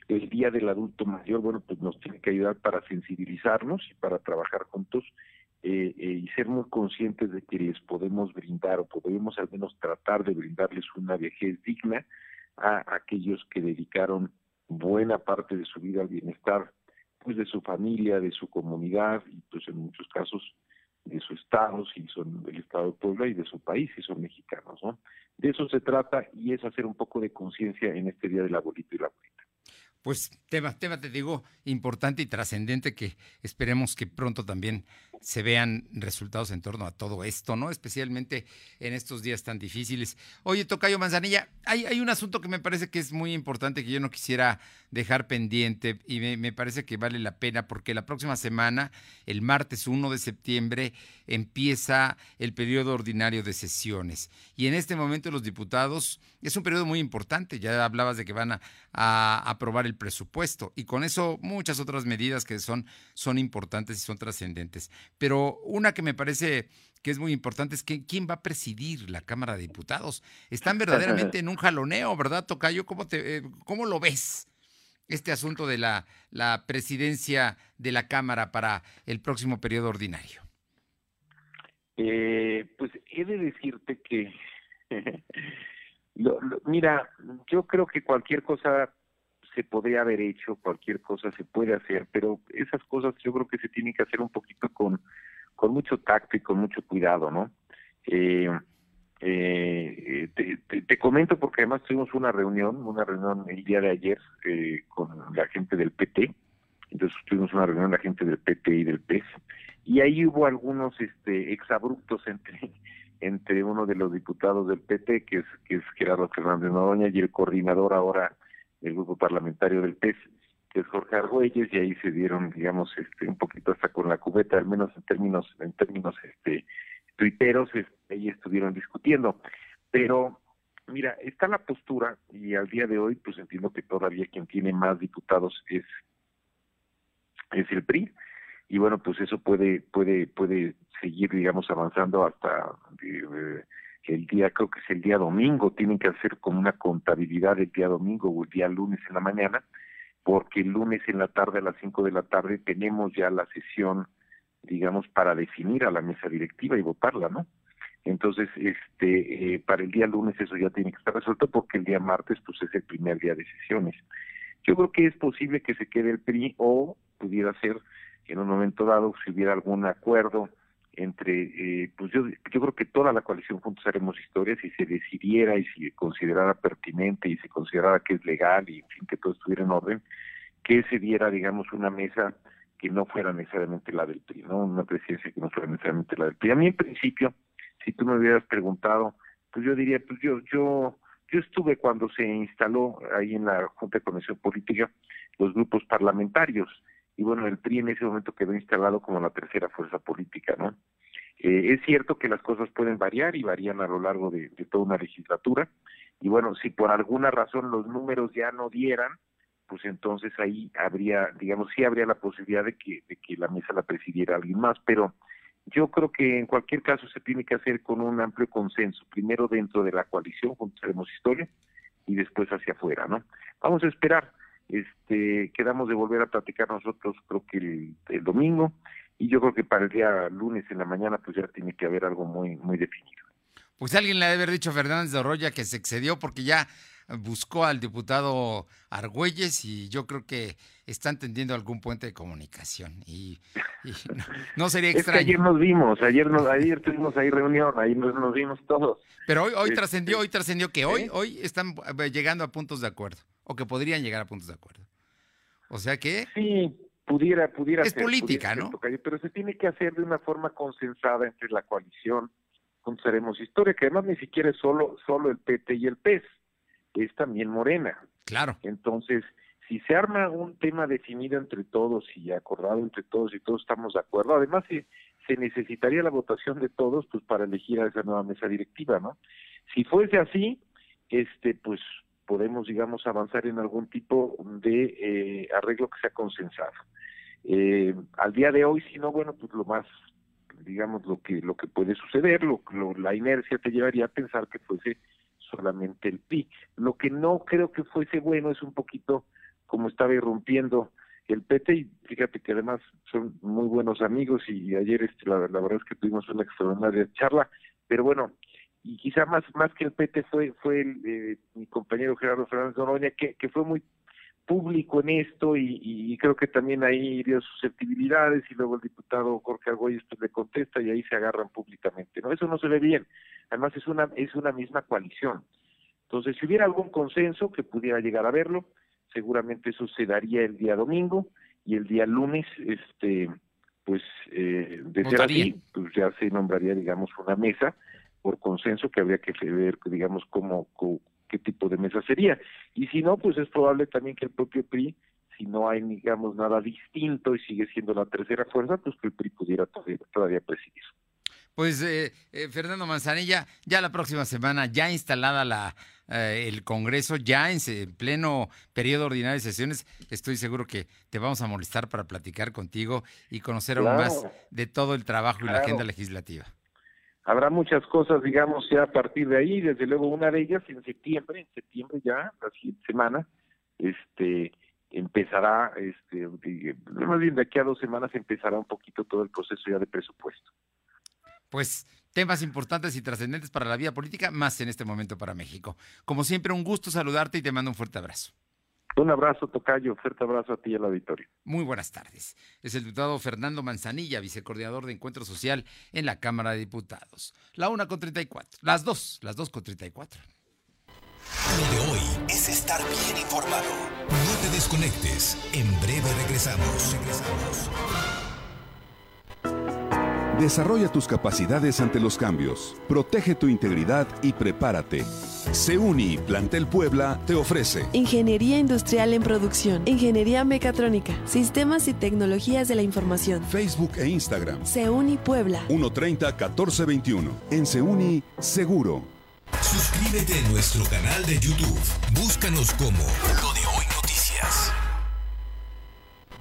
el Día del Adulto Mayor, bueno, pues nos tiene que ayudar para sensibilizarnos y para trabajar juntos eh, eh, y ser muy conscientes de que les podemos brindar o podemos al menos tratar de brindarles una vejez digna a aquellos que dedicaron buena parte de su vida al bienestar pues de su familia, de su comunidad y pues en muchos casos de su estado, si son del estado de Puebla y de su país, si son mexicanos, ¿no? De eso se trata y es hacer un poco de conciencia en este Día del Abuelito y la Abuelita. Pues tema, tema, te digo, importante y trascendente que esperemos que pronto también se vean resultados en torno a todo esto, ¿no? Especialmente en estos días tan difíciles. Oye, Tocayo Manzanilla, hay, un asunto que me parece que es muy importante que yo no quisiera dejar pendiente y me, parece que vale la pena porque la próxima semana, el martes 1 de septiembre, empieza el periodo ordinario de sesiones. Y en este momento los diputados, es un periodo muy importante, ya hablabas de que van a, a aprobar el presupuesto y con eso muchas otras medidas que son, son importantes y son trascendentes. Pero una que me parece que es muy importante es que quién va a presidir la Cámara de Diputados. Están verdaderamente en un jaloneo, ¿verdad, Tocayo? ¿Cómo, te, eh, cómo lo ves? Este asunto de la, la presidencia de la Cámara para el próximo periodo ordinario. Eh, pues he de decirte que, *laughs* mira, yo creo que cualquier cosa se podría haber hecho, cualquier cosa se puede hacer, pero esas cosas yo creo que se tienen que hacer un poquito con, con mucho tacto y con mucho cuidado, ¿no? Eh, eh, te, te, comento porque además tuvimos una reunión, una reunión el día de ayer eh, con la gente del PT, entonces tuvimos una reunión la gente del PT y del PES, y ahí hubo algunos este exabruptos entre *laughs* entre uno de los diputados del PT, que es, que es Gerardo Fernández Noroña, y el coordinador ahora del grupo parlamentario del PES, que es Jorge Argüelles, y ahí se dieron, digamos, este, un poquito hasta con la cubeta, al menos en términos, en términos este, tuiteros, ahí estuvieron discutiendo. Pero, mira, está la postura, y al día de hoy, pues entiendo que todavía quien tiene más diputados es, es el PRI, y bueno, pues eso puede, puede, puede seguir, digamos, avanzando hasta eh, el día, creo que es el día domingo, tienen que hacer como una contabilidad el día domingo o el día lunes en la mañana, porque el lunes en la tarde a las 5 de la tarde tenemos ya la sesión, digamos, para definir a la mesa directiva y votarla, ¿no? Entonces, este, eh, para el día lunes eso ya tiene que estar resuelto porque el día martes pues es el primer día de sesiones. Yo creo que es posible que se quede el PRI o pudiera ser en un momento dado si hubiera algún acuerdo entre, eh, pues yo, yo creo que toda la coalición Juntos Haremos Historia, si se decidiera y si considerara pertinente y se considerara que es legal y que todo estuviera en orden, que se diera, digamos, una mesa que no fuera necesariamente la del PRI, ¿no? Una presidencia que no fuera necesariamente la del PRI. A mí, en principio, si tú me hubieras preguntado, pues yo diría, pues yo, yo, yo estuve cuando se instaló ahí en la Junta de Comisión Política los grupos parlamentarios y bueno, el PRI en ese momento quedó instalado como la tercera fuerza política, ¿no? Eh, es cierto que las cosas pueden variar y varían a lo largo de, toda una legislatura, y bueno, si por alguna razón los números ya no dieran, pues entonces ahí habría, digamos, sí habría la posibilidad de que, de que la mesa la presidiera alguien más, pero yo creo que en cualquier caso se tiene que hacer con un amplio consenso, primero dentro de la coalición, Haremos Historia, y después hacia afuera, ¿no? Vamos a esperar este, quedamos de volver a platicar nosotros creo que el, domingo y yo creo que para el día lunes en la mañana pues ya tiene que haber algo muy muy definido. Pues alguien le debe haber dicho a Fernández de Oroya que se excedió porque ya buscó al diputado Argüelles y yo creo que están tendiendo algún puente de comunicación y, no, sería *laughs* extraño. ayer nos vimos, ayer nos, ayer tuvimos ahí reunión, ahí nos, vimos todos. Pero hoy, hoy este, trascendió, hoy trascendió que hoy, hoy están eh, llegando a puntos de acuerdo o que podrían llegar a puntos de acuerdo. O sea que... Sí, pudiera, pudiera Es política, ¿no? pero se tiene que hacer de una forma consensada entre la coalición, Seremos Historia, que además ni siquiera es solo, solo el PT y el PES, es también Morena. Claro. Entonces, si se arma un tema definido entre todos y acordado entre todos y todos estamos de acuerdo, además se, se necesitaría la votación de todos pues para elegir a esa nueva mesa directiva, ¿no? Si fuese así, este pues podemos, digamos, avanzar en algún tipo de eh, arreglo que sea consensado. Eh, al día de hoy, si no, bueno, pues lo más, digamos, lo que lo que puede suceder, lo, la inercia te llevaría a pensar que fuese solamente el PI. Lo que no creo que fuese bueno es un poquito como estaba irrumpiendo el PT y fíjate que además son muy buenos amigos y ayer este, la, la verdad es que tuvimos una extraordinaria charla, pero bueno, y quizá más más que el PT fue fue el, eh, mi compañero Gerardo Fernández Noroña que, que fue muy público en esto y, creo que también ahí dio susceptibilidades y luego el diputado Jorge Argüelles pues, le contesta y ahí se agarran públicamente no eso no se ve bien. Además es una es una misma coalición. Entonces si hubiera algún consenso que pudiera llegar a verlo seguramente eso se daría el día domingo y el día lunes este pues eh, de ser así pues ya se nombraría digamos una mesa por consenso que habría que ver, digamos, cómo, qué tipo de mesa sería. Y si no, pues es probable también que el propio PRI, si no hay, digamos, nada distinto y sigue siendo la tercera fuerza, pues que el PRI pudiera todavía, presidir. Pues eh, eh, Fernando Manzanilla, ya la próxima semana, ya instalada la, eh, el Congreso, ya en, pleno periodo ordinario de sesiones, estoy seguro que te vamos a molestar para platicar contigo y conocer aún más de todo el trabajo y la agenda legislativa. Habrá muchas cosas, digamos, ya a partir de ahí, desde luego una de ellas en septiembre, en septiembre ya, la siguiente semana, este empezará, este, más bien de aquí a dos semanas empezará un poquito todo el proceso ya de presupuesto. Pues temas importantes y trascendentes para la vida política, más en este momento para México. Como siempre, un gusto saludarte y te mando un fuerte abrazo. Un abrazo, Tocayo. Fuerte abrazo a ti y al auditorio. Muy buenas tardes. Es el diputado Fernando Manzanilla, vicecoordinador de Encuentro Social en la Cámara de Diputados. La una con 34. Las dos, las dos con 34. Lo de hoy es estar bien informado. No te desconectes. En breve regresamos. Regresamos. Desarrolla tus capacidades ante los cambios. Protege tu integridad y prepárate. SEUNI Plantel Puebla te ofrece Ingeniería Industrial en Producción, Ingeniería Mecatrónica, Sistemas y Tecnologías de la Información. Facebook e Instagram. SEUNI Puebla. 130-1421. En SEUNI, seguro. Suscríbete a nuestro canal de YouTube. Búscanos como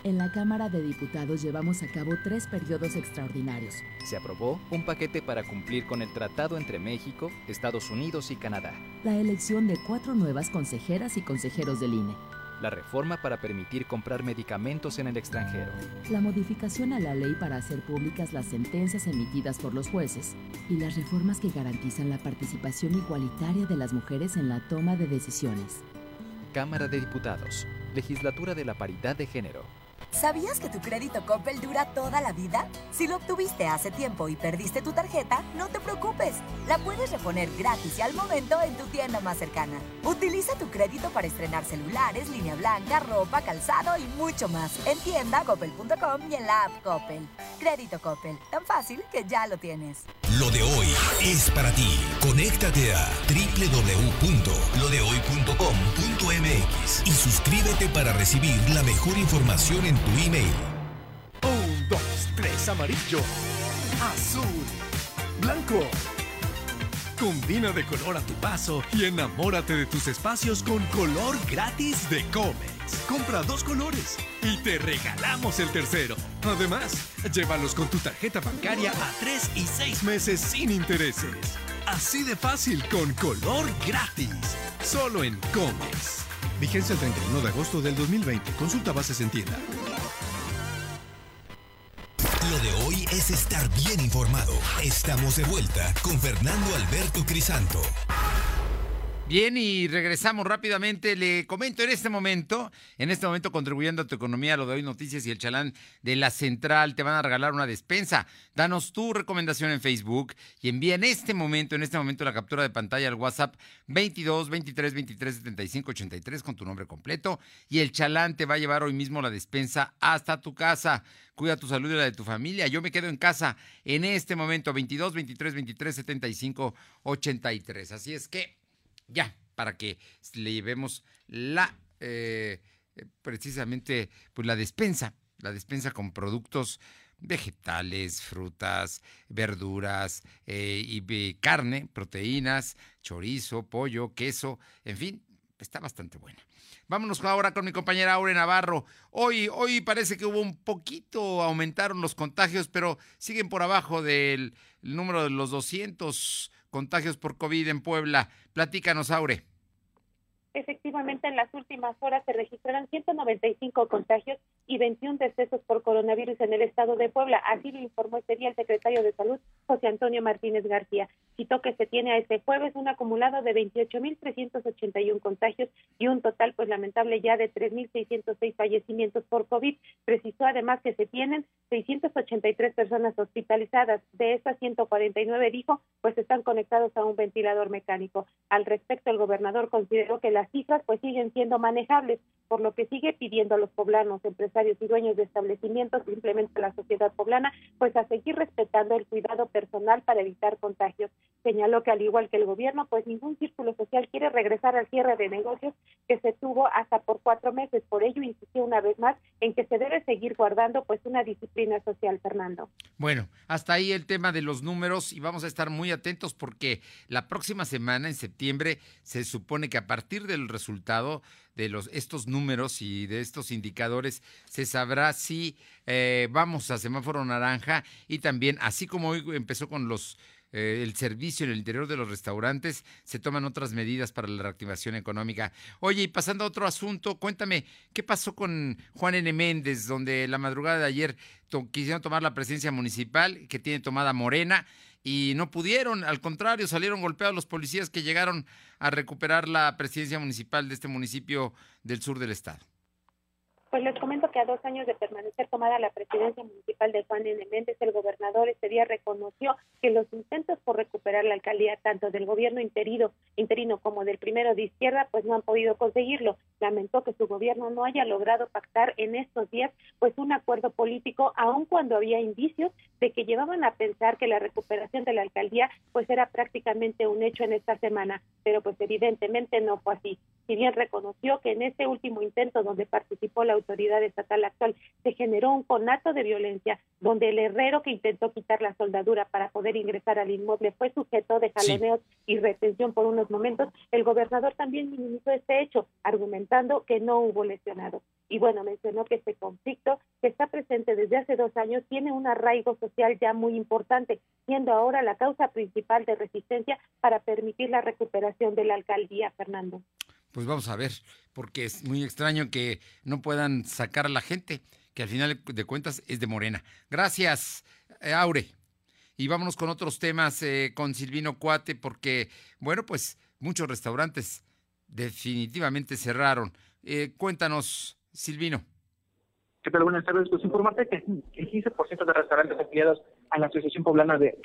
En la Cámara de Diputados llevamos a cabo tres periodos extraordinarios. Se aprobó un paquete para cumplir con el tratado entre México, Estados Unidos y Canadá. La elección de cuatro nuevas consejeras y consejeros del INE. La reforma para permitir comprar medicamentos en el extranjero. La modificación a la ley para hacer públicas las sentencias emitidas por los jueces. Y las reformas que garantizan la participación igualitaria de las mujeres en la toma de decisiones. Cámara de Diputados. Legislatura de la Paridad de Género. ¿Sabías que tu crédito Coppel dura toda la vida? Si lo obtuviste hace tiempo y perdiste tu tarjeta, no te preocupes. La puedes reponer gratis y al momento en tu tienda más cercana. Utiliza tu crédito para estrenar celulares, línea blanca, ropa, calzado y mucho más. En tienda coppel.com y en la app Coppel. Crédito Coppel, tan fácil que ya lo tienes. Lo de hoy es para ti. Conéctate a www.lodehoy.com.mx y suscríbete para recibir la mejor información en tu email. Un, dos, tres, amarillo, azul, blanco. Combina de color a tu paso y enamórate de tus espacios con color gratis de Comex. Compra dos colores y te regalamos el tercero. Además, llévalos con tu tarjeta bancaria a tres y seis meses sin intereses. Así de fácil con color gratis. Solo en Comex. Vigencia el 31 de agosto del 2020. Consulta bases en tienda. Lo de hoy es estar bien informado. Estamos de vuelta con Fernando Alberto Crisanto. Bien, y regresamos rápidamente. Le comento en este momento, en este momento contribuyendo a tu economía, lo de hoy noticias y el chalán de la central te van a regalar una despensa. Danos tu recomendación en Facebook y envía en este momento, en este momento la captura de pantalla al WhatsApp 22 23 23 75 83 con tu nombre completo y el chalán te va a llevar hoy mismo la despensa hasta tu casa. Cuida tu salud y la de tu familia. Yo me quedo en casa en este momento 22 23 23 75 83. Así es que ya, para que le llevemos la, eh, precisamente, pues la despensa, la despensa con productos vegetales, frutas, verduras eh, y carne, proteínas, chorizo, pollo, queso, en fin, está bastante buena. Vámonos ahora con mi compañera Aure Navarro. Hoy, hoy parece que hubo un poquito, aumentaron los contagios, pero siguen por abajo del número de los 200 contagios por COVID en Puebla. Platícanos, Aure. Efectivamente, en las últimas horas se registraron 195 contagios y 21 decesos por coronavirus en el estado de Puebla. Así lo informó este día el secretario de Salud, José Antonio Martínez García. Citó que se tiene a este jueves un acumulado de 28.381 contagios y un total, pues lamentable, ya de 3.606 fallecimientos por COVID. Precisó además que se tienen 683 personas hospitalizadas. De estas 149, dijo, pues están conectados a un ventilador mecánico. Al respecto, el gobernador consideró que las cifras pues siguen siendo manejables, por lo que sigue pidiendo a los poblanos, empresarios y dueños de establecimientos, simplemente la sociedad poblana, pues a seguir respetando el cuidado personal para evitar contagios. Señaló que al igual que el gobierno, pues ningún círculo social quiere regresar al cierre de negocios que se tuvo hasta por cuatro meses. Por ello insistió una vez más en que se debe seguir guardando pues una disciplina social, Fernando. Bueno, hasta ahí el tema de los números y vamos a estar muy atentos porque la próxima semana, en septiembre, se supone que a partir del resultado de los, estos números y de estos indicadores se sabrá si eh, vamos a semáforo naranja y también, así como hoy empezó con los eh, el servicio en el interior de los restaurantes, se toman otras medidas para la reactivación económica. Oye, y pasando a otro asunto, cuéntame, ¿qué pasó con Juan N. Méndez, donde la madrugada de ayer quisieron tomar la presidencia municipal, que tiene tomada Morena, y no pudieron, al contrario, salieron golpeados los policías que llegaron a recuperar la presidencia municipal de este municipio del sur del estado. Pues les comento que a dos años de permanecer tomada la presidencia municipal de Juan N. Méndez, el gobernador este día reconoció que los intentos por recuperar la alcaldía tanto del gobierno interino, interino como del primero de izquierda pues no han podido conseguirlo. Lamentó que su gobierno no haya logrado pactar en estos días pues un acuerdo político aun cuando había indicios de que llevaban a pensar que la recuperación de la alcaldía pues era prácticamente un hecho en esta semana, pero pues evidentemente no fue así. Si bien reconoció que en este último intento donde participó la autoridad estatal actual se generó un conato de violencia donde el herrero que intentó quitar la soldadura para poder ingresar al inmueble fue sujeto de jaloneos y retención por unos momentos, el gobernador también minimizó este hecho, argumentando que no hubo lesionados. Y bueno, mencionó que este conflicto, que está presente desde hace dos años, tiene un arraigo social ya muy importante, siendo ahora la causa principal de resistencia para permitir la recuperación de la alcaldía, Fernando. Pues vamos a ver, porque es muy extraño que no puedan sacar a la gente, que al final de cuentas es de Morena. Gracias, eh, Aure. Y vámonos con otros temas eh, con Silvino Cuate, porque, bueno, pues muchos restaurantes definitivamente cerraron. Eh, cuéntanos, Silvino. ¿Qué tal? Buenas tardes. Pues informarte que el 15% de restaurantes afiliados a la Asociación Poblana de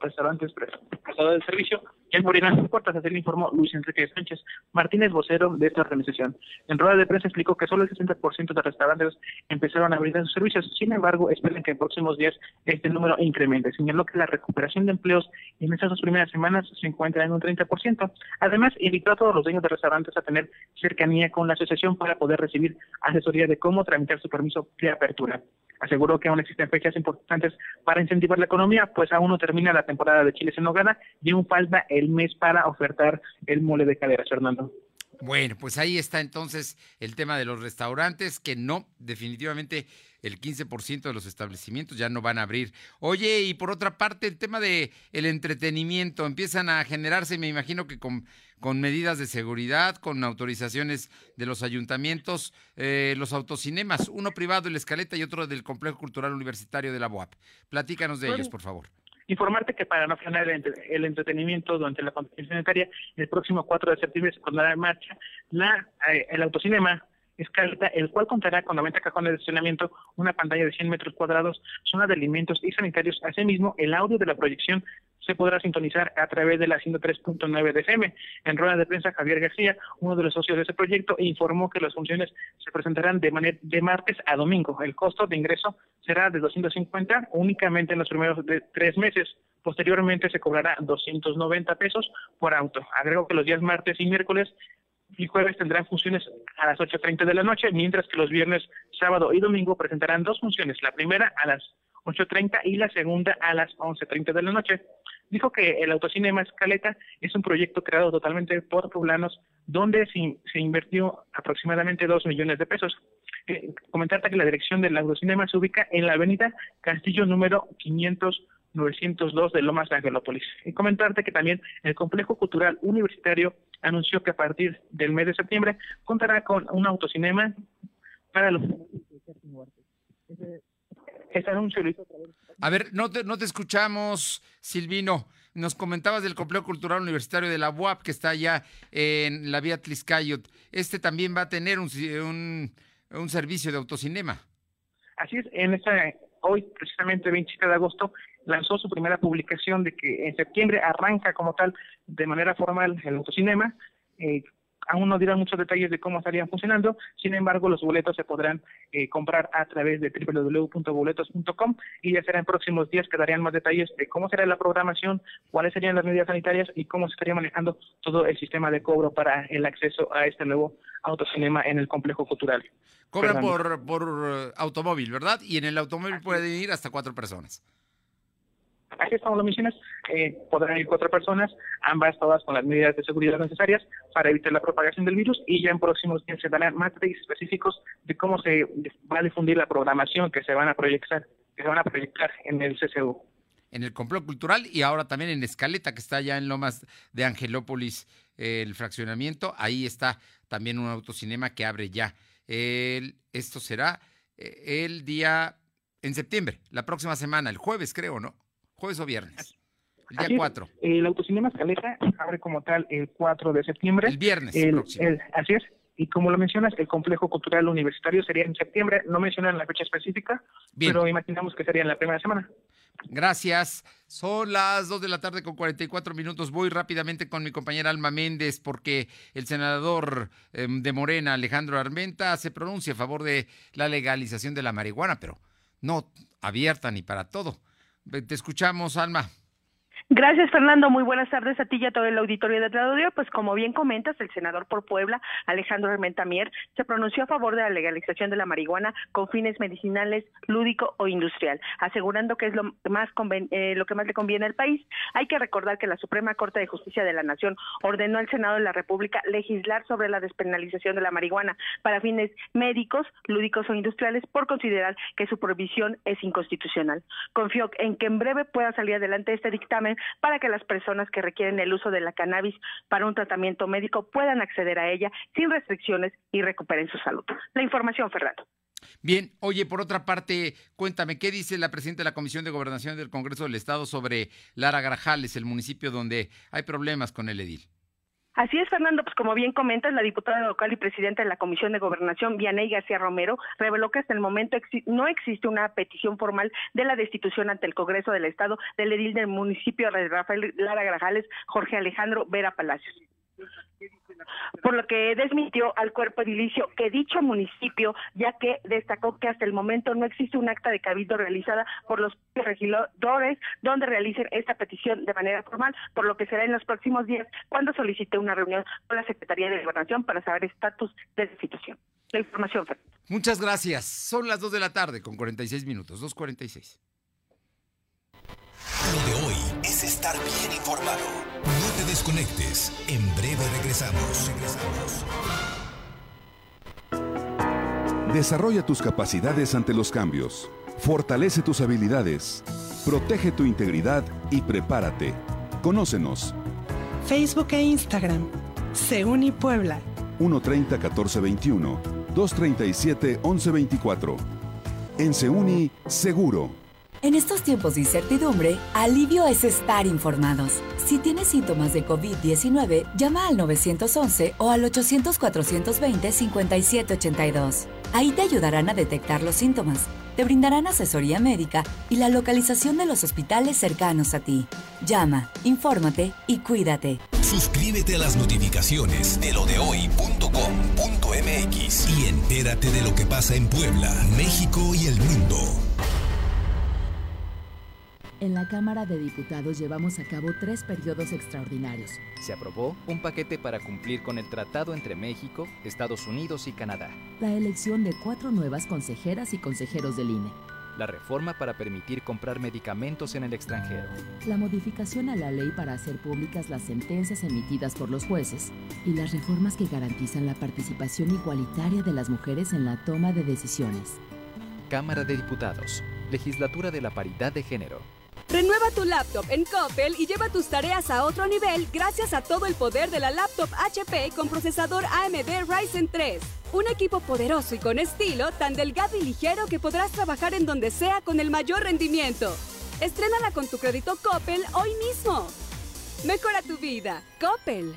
Restaurantes Prestadores de Servicio y en Morena Puertas, así le informó Luis Enrique Sánchez Martínez, vocero de esta organización. En rueda de prensa explicó que solo el 60% de restaurantes empezaron a abrir sus servicios, sin embargo, esperan que en próximos días este número incremente. Señaló que la recuperación de empleos en estas dos primeras semanas se encuentra en un 30%. Además, invitó a todos los dueños de restaurantes a tener cercanía con la asociación para poder recibir asesoría de cómo tramitar su permiso de apertura. Aseguró que aún existen fechas importantes para incentivar la economía, pues aún no termina la temporada de chiles en nogada y aún falta el mes para ofertar el mole de caderas, Fernando. Bueno, pues ahí está entonces el tema de los restaurantes, que no, definitivamente el 15% de los establecimientos ya no van a abrir. Oye, y por otra parte, el tema de el entretenimiento, empiezan a generarse, me imagino que con, con medidas de seguridad, con autorizaciones de los ayuntamientos, eh, los autocinemas, uno privado, el Escaleta, y otro del Complejo Cultural Universitario de la UAP. Platícanos de ellos, por favor. Informarte que para no frenar el, entretenimiento durante la contingencia sanitaria, el próximo 4 de septiembre se pondrá en marcha la, eh, el autocinema Escaleta, el cual contará con 90 cajones de estacionamiento, una pantalla de 100 metros cuadrados, zona de alimentos y sanitarios. Asimismo, el audio de la proyección se podrá sintonizar a través de la 103.9 de FM. En rueda de prensa, Javier García, uno de los socios de ese proyecto, informó que las funciones se presentarán de, manera, de martes a domingo. El costo de ingreso será de 250 únicamente en los primeros de tres meses. Posteriormente se cobrará 290 pesos por auto. Agrego que los días martes y miércoles y jueves tendrán funciones a las 8.30 de la noche, mientras que los viernes, sábado y domingo presentarán dos funciones, la primera a las 8.30 y la segunda a las 11.30 de la noche. Dijo que el Autocinema Escaleta es un proyecto creado totalmente por poblanos donde se, invirtió aproximadamente 2 millones de pesos. Eh, comentarte que la dirección del Autocinema se ubica en la avenida Castillo número 500 902 de Lomas de Angelópolis. Y comentarte que también el Complejo Cultural Universitario anunció que a partir del mes de septiembre contará con un autocinema para los... Este anuncio A ver, no te, no te escuchamos, Silvino. Nos comentabas del Complejo Cultural Universitario de la UAP, que está allá en la vía Tliscayot. Este también va a tener un, un, un servicio de autocinema. Así es, en esta, hoy, precisamente 27 de agosto, lanzó su primera publicación de que en septiembre arranca como tal de manera formal el autocinema. Eh, aún no dirán muchos detalles de cómo estarían funcionando, sin embargo los boletos se podrán eh, comprar a través de www.boletos.com y ya será en próximos días que darían más detalles de cómo será la programación, cuáles serían las medidas sanitarias y cómo se estaría manejando todo el sistema de cobro para el acceso a este nuevo autocinema en el complejo cultural. Cobra por, por eh, automóvil, ¿verdad? Y en el automóvil pueden ir hasta cuatro personas. Así es como lo mencionas, eh, podrán ir cuatro personas, ambas todas con las medidas de seguridad necesarias para evitar la propagación del virus y ya en próximos días se darán más detalles específicos de cómo se va a difundir la programación que se van a proyectar, que se van a proyectar en el CCU. En el complot cultural y ahora también en Escaleta, que está allá en Lomas de Angelópolis, el fraccionamiento. Ahí está también un autocinema que abre ya. Esto será eh, el día en septiembre, la próxima semana, el jueves creo, ¿no? Jueves o viernes. El día 4. El autocinema Escaleta abre como tal el 4 de septiembre. El viernes. próximo. así es. y como lo mencionas, el complejo cultural universitario sería en septiembre, no mencionan la fecha específica, pero imaginamos que sería en la primera semana. Gracias. Son las 2 de la tarde con 44 minutos. Voy rápidamente con mi compañera Alma Méndez porque el senador em, de Morena, Alejandro Armenta, se pronuncia a favor de la legalización de la marihuana, pero no abierta ni para todo. Te escuchamos, Alma. Gracias, Fernando. Muy buenas tardes a ti y a todo el auditorio de Radio. Pues como bien comentas, el senador por Puebla, Alejandro Armenta Mier, se pronunció a favor de la legalización de la marihuana con fines medicinales, lúdico o industrial, asegurando que es lo, más eh, lo que más le conviene al país. Hay que recordar que la Suprema Corte de Justicia de la Nación ordenó al Senado de la República legislar sobre la despenalización de la marihuana para fines médicos, lúdicos o industriales por considerar que su prohibición es inconstitucional. Confío en que en breve pueda salir adelante este dictamen para que las personas que requieren el uso de la cannabis para un tratamiento médico puedan acceder a ella sin restricciones y recuperen su salud. La información, Fernando. Bien, oye, por otra parte, cuéntame, ¿qué dice la presidenta de la Comisión de Gobernación del Congreso del Estado sobre Lara Grajales, el municipio donde hay problemas con el edil? Así es, Fernando, pues como bien comentas, la diputada local y presidenta de la Comisión de Gobernación, Vianey García Romero, reveló que hasta el momento no existe una petición formal de la destitución ante el Congreso del Estado del edil del municipio de Rafael Lara Grajales, Jorge Alejandro Vera Palacios por lo que desmintió al cuerpo edilicio que dicho municipio, ya que destacó que hasta el momento no existe un acta de cabildo realizada por los regidores donde realicen esta petición de manera formal, por lo que será en los próximos días cuando solicite una reunión con la Secretaría de Gobernación para saber estatus de la situación. La información, Muchas gracias. Son las 2 de la tarde con 46 minutos, 2.46. Lo de hoy estar bien informado. No te desconectes. En breve regresamos. Desarrolla tus capacidades ante los cambios. Fortalece tus habilidades. Protege tu integridad y prepárate. Conócenos. Facebook e Instagram. Seuni Puebla. 130 1421 237 1124. En Seuni, seguro en estos tiempos de incertidumbre, alivio es estar informados. Si tienes síntomas de COVID-19, llama al 911 o al 800-420-5782. Ahí te ayudarán a detectar los síntomas, te brindarán asesoría médica y la localización de los hospitales cercanos a ti. Llama, infórmate y cuídate. Suscríbete a las notificaciones de lodehoy.com.mx y entérate de lo que pasa en Puebla, México y el mundo. En la Cámara de Diputados llevamos a cabo tres periodos extraordinarios. Se aprobó un paquete para cumplir con el tratado entre México, Estados Unidos y Canadá. La elección de cuatro nuevas consejeras y consejeros del INE. La reforma para permitir comprar medicamentos en el extranjero. La modificación a la ley para hacer públicas las sentencias emitidas por los jueces. Y las reformas que garantizan la participación igualitaria de las mujeres en la toma de decisiones. Cámara de Diputados. Legislatura de la Paridad de Género. Renueva tu laptop en Coppel y lleva tus tareas a otro nivel gracias a todo el poder de la laptop HP con procesador AMD Ryzen 3. Un equipo poderoso y con estilo, tan delgado y ligero que podrás trabajar en donde sea con el mayor rendimiento. Estrénala con tu crédito Coppel hoy mismo. Mejora tu vida. Coppel.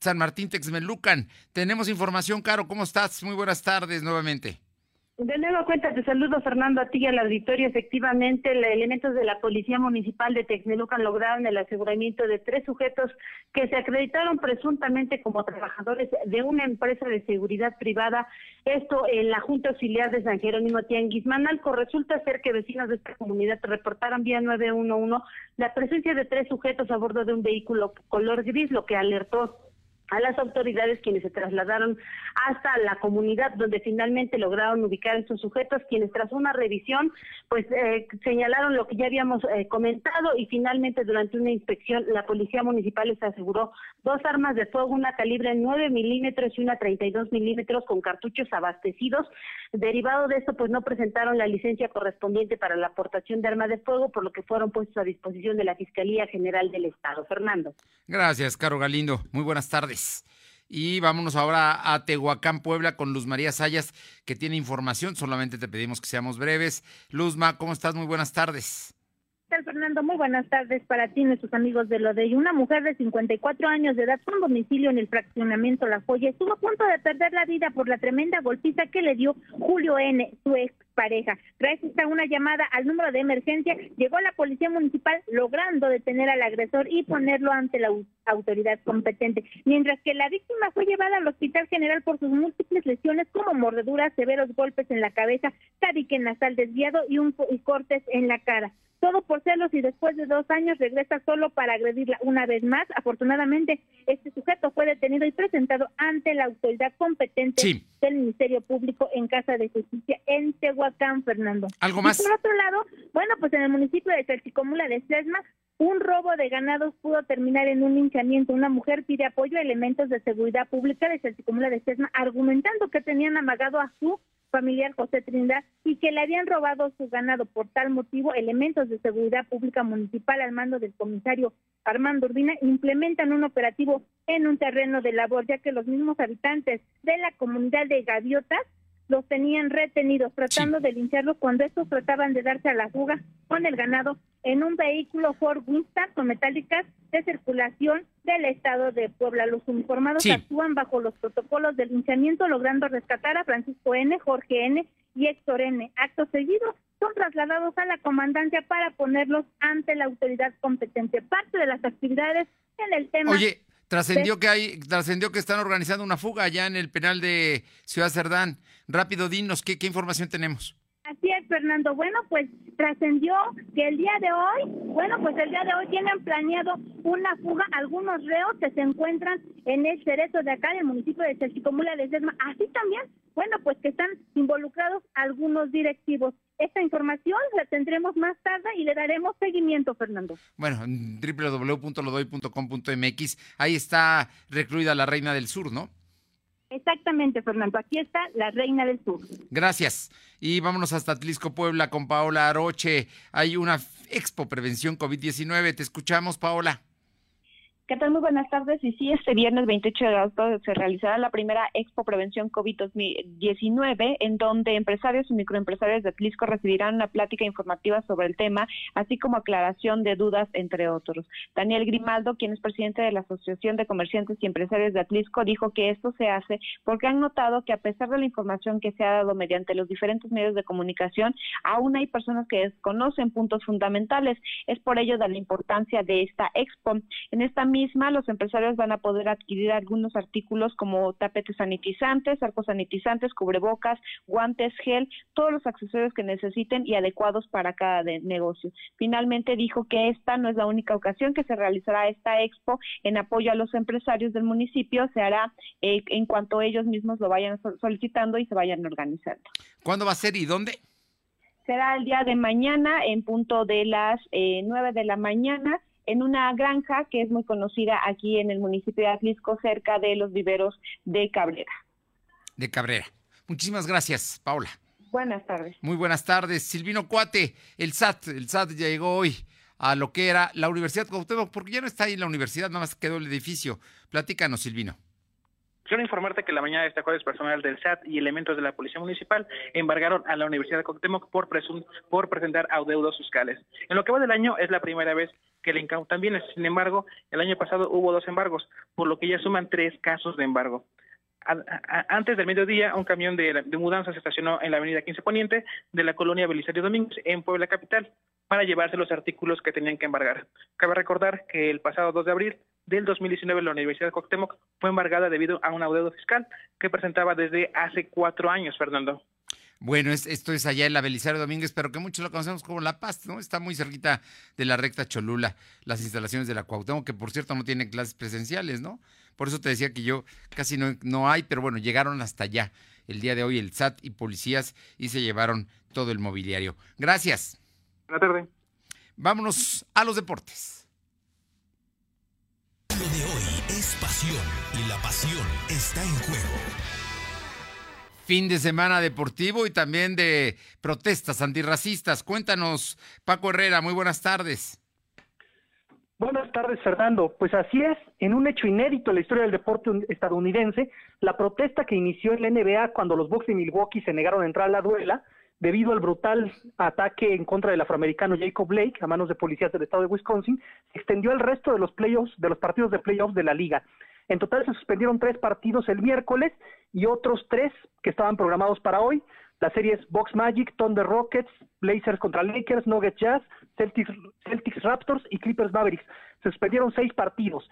San Martín Texmelucan. Tenemos información, Caro, ¿cómo estás? Muy buenas tardes nuevamente. De nuevo cuenta, te saludo Fernando a ti y al auditorio. Efectivamente, elementos de la Policía Municipal de Texmelucan lograron el aseguramiento de tres sujetos que se acreditaron presuntamente como trabajadores de una empresa de seguridad privada, esto en la Junta Auxiliar de San Jerónimo Tianguis. Manalco, resulta ser que vecinos de esta comunidad reportaron vía 911 la presencia de tres sujetos a bordo de un vehículo color gris, lo que alertó a las autoridades quienes se trasladaron hasta la comunidad donde finalmente lograron ubicar a estos sujetos quienes tras una revisión pues eh, señalaron lo que ya habíamos eh, comentado y finalmente durante una inspección la policía municipal les aseguró dos armas de fuego, una calibre 9 milímetros y una 32 milímetros con cartuchos abastecidos. Derivado de esto pues no presentaron la licencia correspondiente para la aportación de armas de fuego por lo que fueron puestos a disposición de la Fiscalía General del Estado. Fernando. Gracias, Caro Galindo. Muy buenas tardes. Y vámonos ahora a Tehuacán, Puebla, con Luz María Sayas, que tiene información. Solamente te pedimos que seamos breves. Luzma, ¿cómo estás? Muy buenas tardes. tal, Fernando? Muy buenas tardes para ti y nuestros amigos de lo de una mujer de 54 años de edad con domicilio en el fraccionamiento La Joya estuvo a punto de perder la vida por la tremenda golpiza que le dio Julio N., su ex pareja. Gracias a una llamada al número de emergencia, llegó la policía municipal logrando detener al agresor y ponerlo ante la autoridad competente. Mientras que la víctima fue llevada al Hospital General por sus múltiples lesiones como mordeduras, severos golpes en la cabeza, tabique nasal desviado y, un, y cortes en la cara todo por celos y después de dos años regresa solo para agredirla una vez más. Afortunadamente, este sujeto fue detenido y presentado ante la autoridad competente del Ministerio Público en Casa de Justicia en Tehuacán, Fernando. ¿Algo más? Y por otro lado, bueno, pues en el municipio de Tercicomula de Sesma, un robo de ganados pudo terminar en un linchamiento. Una mujer pide apoyo a elementos de seguridad pública de Tercicomula de Sesma, argumentando que tenían amagado a su familiar José Trinidad y que le habían robado su ganado. Por tal motivo, elementos de seguridad pública municipal al mando del comisario Armando Urbina implementan un operativo en un terreno de labor, ya que los mismos habitantes de la comunidad de Gaviotas los tenían retenidos, tratando de limpiarlos cuando estos trataban de darse a la fuga con el ganado en un vehículo Ford Winston con metálicas de circulación del estado de Puebla. Los uniformados actúan bajo los protocolos de linchamiento, logrando rescatar a Francisco N., Jorge N. y Héctor N. Acto seguido, son trasladados a la comandancia para ponerlos ante la autoridad competente. Parte de las actividades en el tema. Oye, trascendió que hay, trascendió que están organizando una fuga allá en el penal de Ciudad Cerdán. Rápido, dinos, ¿qué, qué información tenemos? Así es, Fernando. Bueno, pues trascendió que el día de hoy, bueno, pues el día de hoy tienen planeado una fuga algunos reos que se encuentran en el cerezo de acá del municipio de Chalchicomula de Sesma. Así también, bueno, pues que están involucrados algunos directivos. Esta información la tendremos más tarde y le daremos seguimiento, Fernando. Bueno, www.lodoy.com.mx, ahí está recluida la Reina del Sur, ¿no? Exactamente, Fernando. Aquí está la Reina del Sur. Gracias. Y vámonos hasta Atlisco, Puebla, con Paola Aroche. Hay una Expo Prevención COVID-19. Te escuchamos, Paola. ¿Qué tal? Muy buenas tardes. Y sí, este viernes 28 de agosto se realizará la primera Expo Prevención COVID-19, en donde empresarios y microempresarios de Atlisco recibirán una plática informativa sobre el tema, así como aclaración de dudas, entre otros. Daniel Grimaldo, quien es presidente de la Asociación de Comerciantes y Empresarios de Atlisco, dijo que esto se hace porque han notado que a pesar de la información que se ha dado mediante los diferentes medios de comunicación, aún hay personas que desconocen puntos fundamentales. Es por ello de la importancia de esta Expo. En esta misma, los empresarios van a poder adquirir algunos artículos como tapetes sanitizantes, arcos sanitizantes, cubrebocas, guantes, gel, todos los accesorios que necesiten y adecuados para cada negocio. Finalmente dijo que esta no es la única ocasión que se realizará esta expo en apoyo a los empresarios del municipio, se hará eh, en cuanto ellos mismos lo vayan solicitando y se vayan organizando. ¿Cuándo va a ser y dónde? Será el día de mañana en punto de las eh, 9 de la mañana en una granja que es muy conocida aquí en el municipio de Atlisco, cerca de los viveros de Cabrera. De Cabrera. Muchísimas gracias, Paula. Buenas tardes. Muy buenas tardes. Silvino Cuate, el SAT, el SAT ya llegó hoy a lo que era la Universidad Cuauhtémoc, porque ya no está ahí la universidad, nada más quedó el edificio. Platícanos, Silvino. Quiero informarte que la mañana de este jueves personal del SAT y elementos de la Policía Municipal embargaron a la Universidad de Cuauhtémoc por, por presentar adeudos fiscales. En lo que va del año es la primera vez que le incautan bienes. Sin embargo, el año pasado hubo dos embargos, por lo que ya suman tres casos de embargo. antes del mediodía, un camión de, mudanza se estacionó en la avenida 15 Poniente de la colonia Belisario Domínguez, en Puebla Capital, para llevarse los artículos que tenían que embargar. Cabe recordar que el pasado 2 de abril del 2019 la Universidad de Cuauhtémoc fue embargada debido a un adeudo fiscal que presentaba desde hace cuatro años, Fernando. Bueno, esto es allá en la Belisario Domínguez, pero que muchos lo conocemos como La Paz, ¿no? Está muy cerquita de la recta Cholula, las instalaciones de la Cuauhtémoc, que por cierto no tienen clases presenciales, ¿no? Por eso te decía que yo casi no, no hay, pero bueno, llegaron hasta allá el día de hoy el SAT y policías y se llevaron todo el mobiliario. Gracias. Buenas tardes. Vámonos a los deportes. Lo de hoy es pasión y la pasión está en juego. Fin de semana deportivo y también de protestas antirracistas. Cuéntanos, Paco Herrera, muy buenas tardes. Buenas tardes, Fernando. Pues así es, en un hecho inédito en la historia del deporte estadounidense, la protesta que inició en la NBA cuando los Bucks de Milwaukee se negaron a entrar a la duela, debido al brutal ataque en contra del afroamericano Jacob Blake a manos de policías del estado de Wisconsin, se extendió al resto de los playoffs, de los partidos de playoffs de la liga. En total se suspendieron tres partidos el miércoles y otros tres que estaban programados para hoy. Las series Box Magic, Thunder Rockets, Blazers contra Lakers, Nuggets Jazz, Celtics, Celtics Raptors y Clippers Mavericks. Se suspendieron seis partidos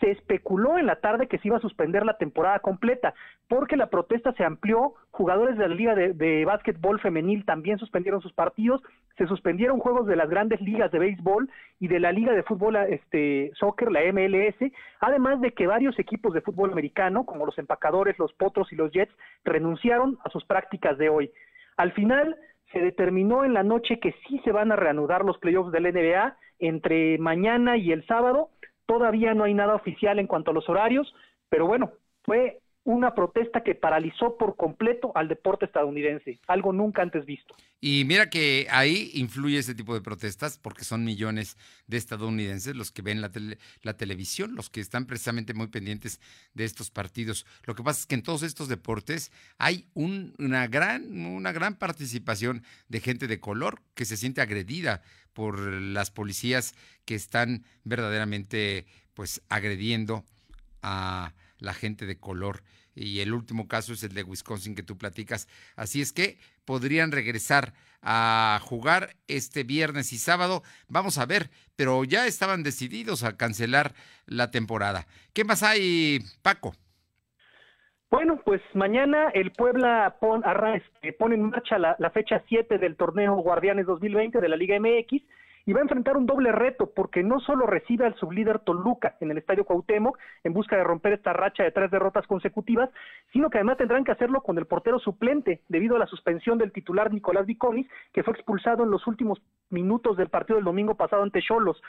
se especuló en la tarde que se iba a suspender la temporada completa, porque la protesta se amplió, jugadores de la Liga de, Básquetbol Femenil también suspendieron sus partidos, se suspendieron juegos de las grandes ligas de béisbol y de la Liga de Fútbol este, Soccer, la MLS, además de que varios equipos de fútbol americano, como los empacadores, los potros y los Jets, renunciaron a sus prácticas de hoy. Al final, se determinó en la noche que sí se van a reanudar los playoffs del NBA entre mañana y el sábado, Todavía no hay nada oficial en cuanto a los horarios, pero bueno, fue una protesta que paralizó por completo al deporte estadounidense, algo nunca antes visto. Y mira que ahí influye ese tipo de protestas porque son millones de estadounidenses los que ven la, la televisión, los que están precisamente muy pendientes de estos partidos. Lo que pasa es que en todos estos deportes hay una, gran, una gran participación de gente de color que se siente agredida por las policías que están verdaderamente pues agrediendo a la gente de color. Y el último caso es el de Wisconsin que tú platicas. Así es que podrían regresar a jugar este viernes y sábado. Vamos a ver, pero ya estaban decididos a cancelar la temporada. ¿Qué más hay, Paco? Bueno, pues mañana el Puebla este, pone en marcha la, la fecha 7 del torneo Guardianes 2020 de la Liga MX y va a enfrentar un doble reto porque no solo recibe al sublíder Toluca en el Estadio Cuauhtémoc en busca de romper esta racha de tres derrotas consecutivas, sino que además tendrán que hacerlo con el portero suplente debido a la suspensión del titular Nicolás Viconis, que fue expulsado en los últimos minutos del partido del domingo pasado ante Cholos.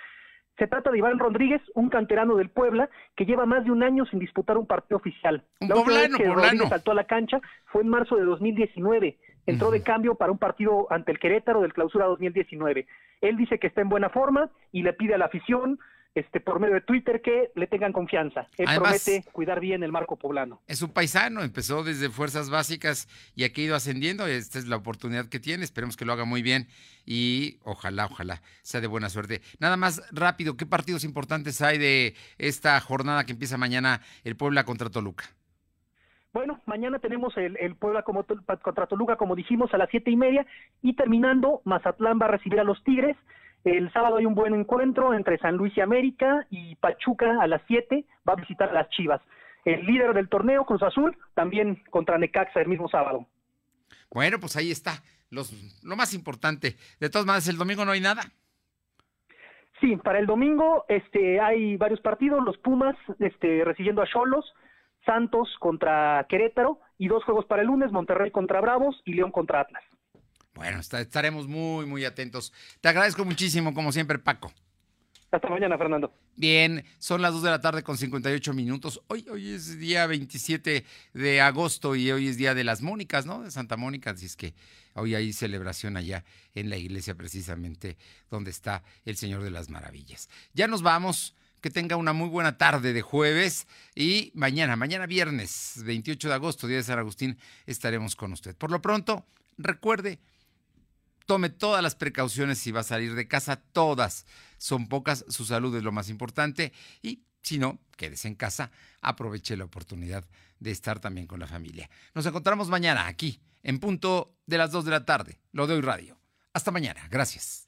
Se trata de Iván Rodríguez, un canterano del Puebla, que lleva más de un año sin disputar un partido oficial. Un la última vez que Rodríguez saltó a la cancha fue en marzo de 2019. Entró de cambio para un partido ante el Querétaro del Clausura 2019. Él dice que está en buena forma y le pide a la afición este, por medio de Twitter que le tengan confianza. Él promete cuidar bien el marco poblano. Es un paisano, empezó desde fuerzas básicas y aquí ha ido ascendiendo. Esta es la oportunidad que tiene, esperemos que lo haga muy bien y ojalá, ojalá sea de buena suerte. Nada más rápido, ¿qué partidos importantes hay de esta jornada que empieza mañana el Puebla contra Toluca? Bueno, mañana tenemos el, el Puebla como, contra Toluca, como dijimos, a las siete y media, y terminando, Mazatlán va a recibir a los Tigres, el sábado hay un buen encuentro entre San Luis y América y Pachuca a las 7 va a visitar a las Chivas. El líder del torneo, Cruz Azul, también contra Necaxa el mismo sábado. Bueno, pues ahí está. Los, lo más importante. De todas maneras, el domingo no hay nada. Sí, para el domingo este, hay varios partidos. Los Pumas este, recibiendo a Cholos, Santos contra Querétaro y dos juegos para el lunes, Monterrey contra Bravos y León contra Atlas. Bueno, estaremos muy, muy atentos. Te agradezco muchísimo, como siempre, Paco. Hasta mañana, Fernando. Bien, son las 2 de la tarde con 58 minutos. Hoy, hoy es día 27 de agosto y hoy es día de las Mónicas, ¿no? De Santa Mónica, así es que hoy hay celebración allá en la iglesia precisamente donde está el Señor de las Maravillas. Ya nos vamos. Que tenga una muy buena tarde de jueves y mañana, mañana viernes 28 de agosto, día de San Agustín, estaremos con usted. Por lo pronto, recuerde tome todas las precauciones si va a salir de casa, todas. Son pocas, su salud es lo más importante y si no, quédese en casa, aproveche la oportunidad de estar también con la familia. Nos encontramos mañana aquí, en punto de las 2 de la tarde. Lo de hoy radio. Hasta mañana. Gracias.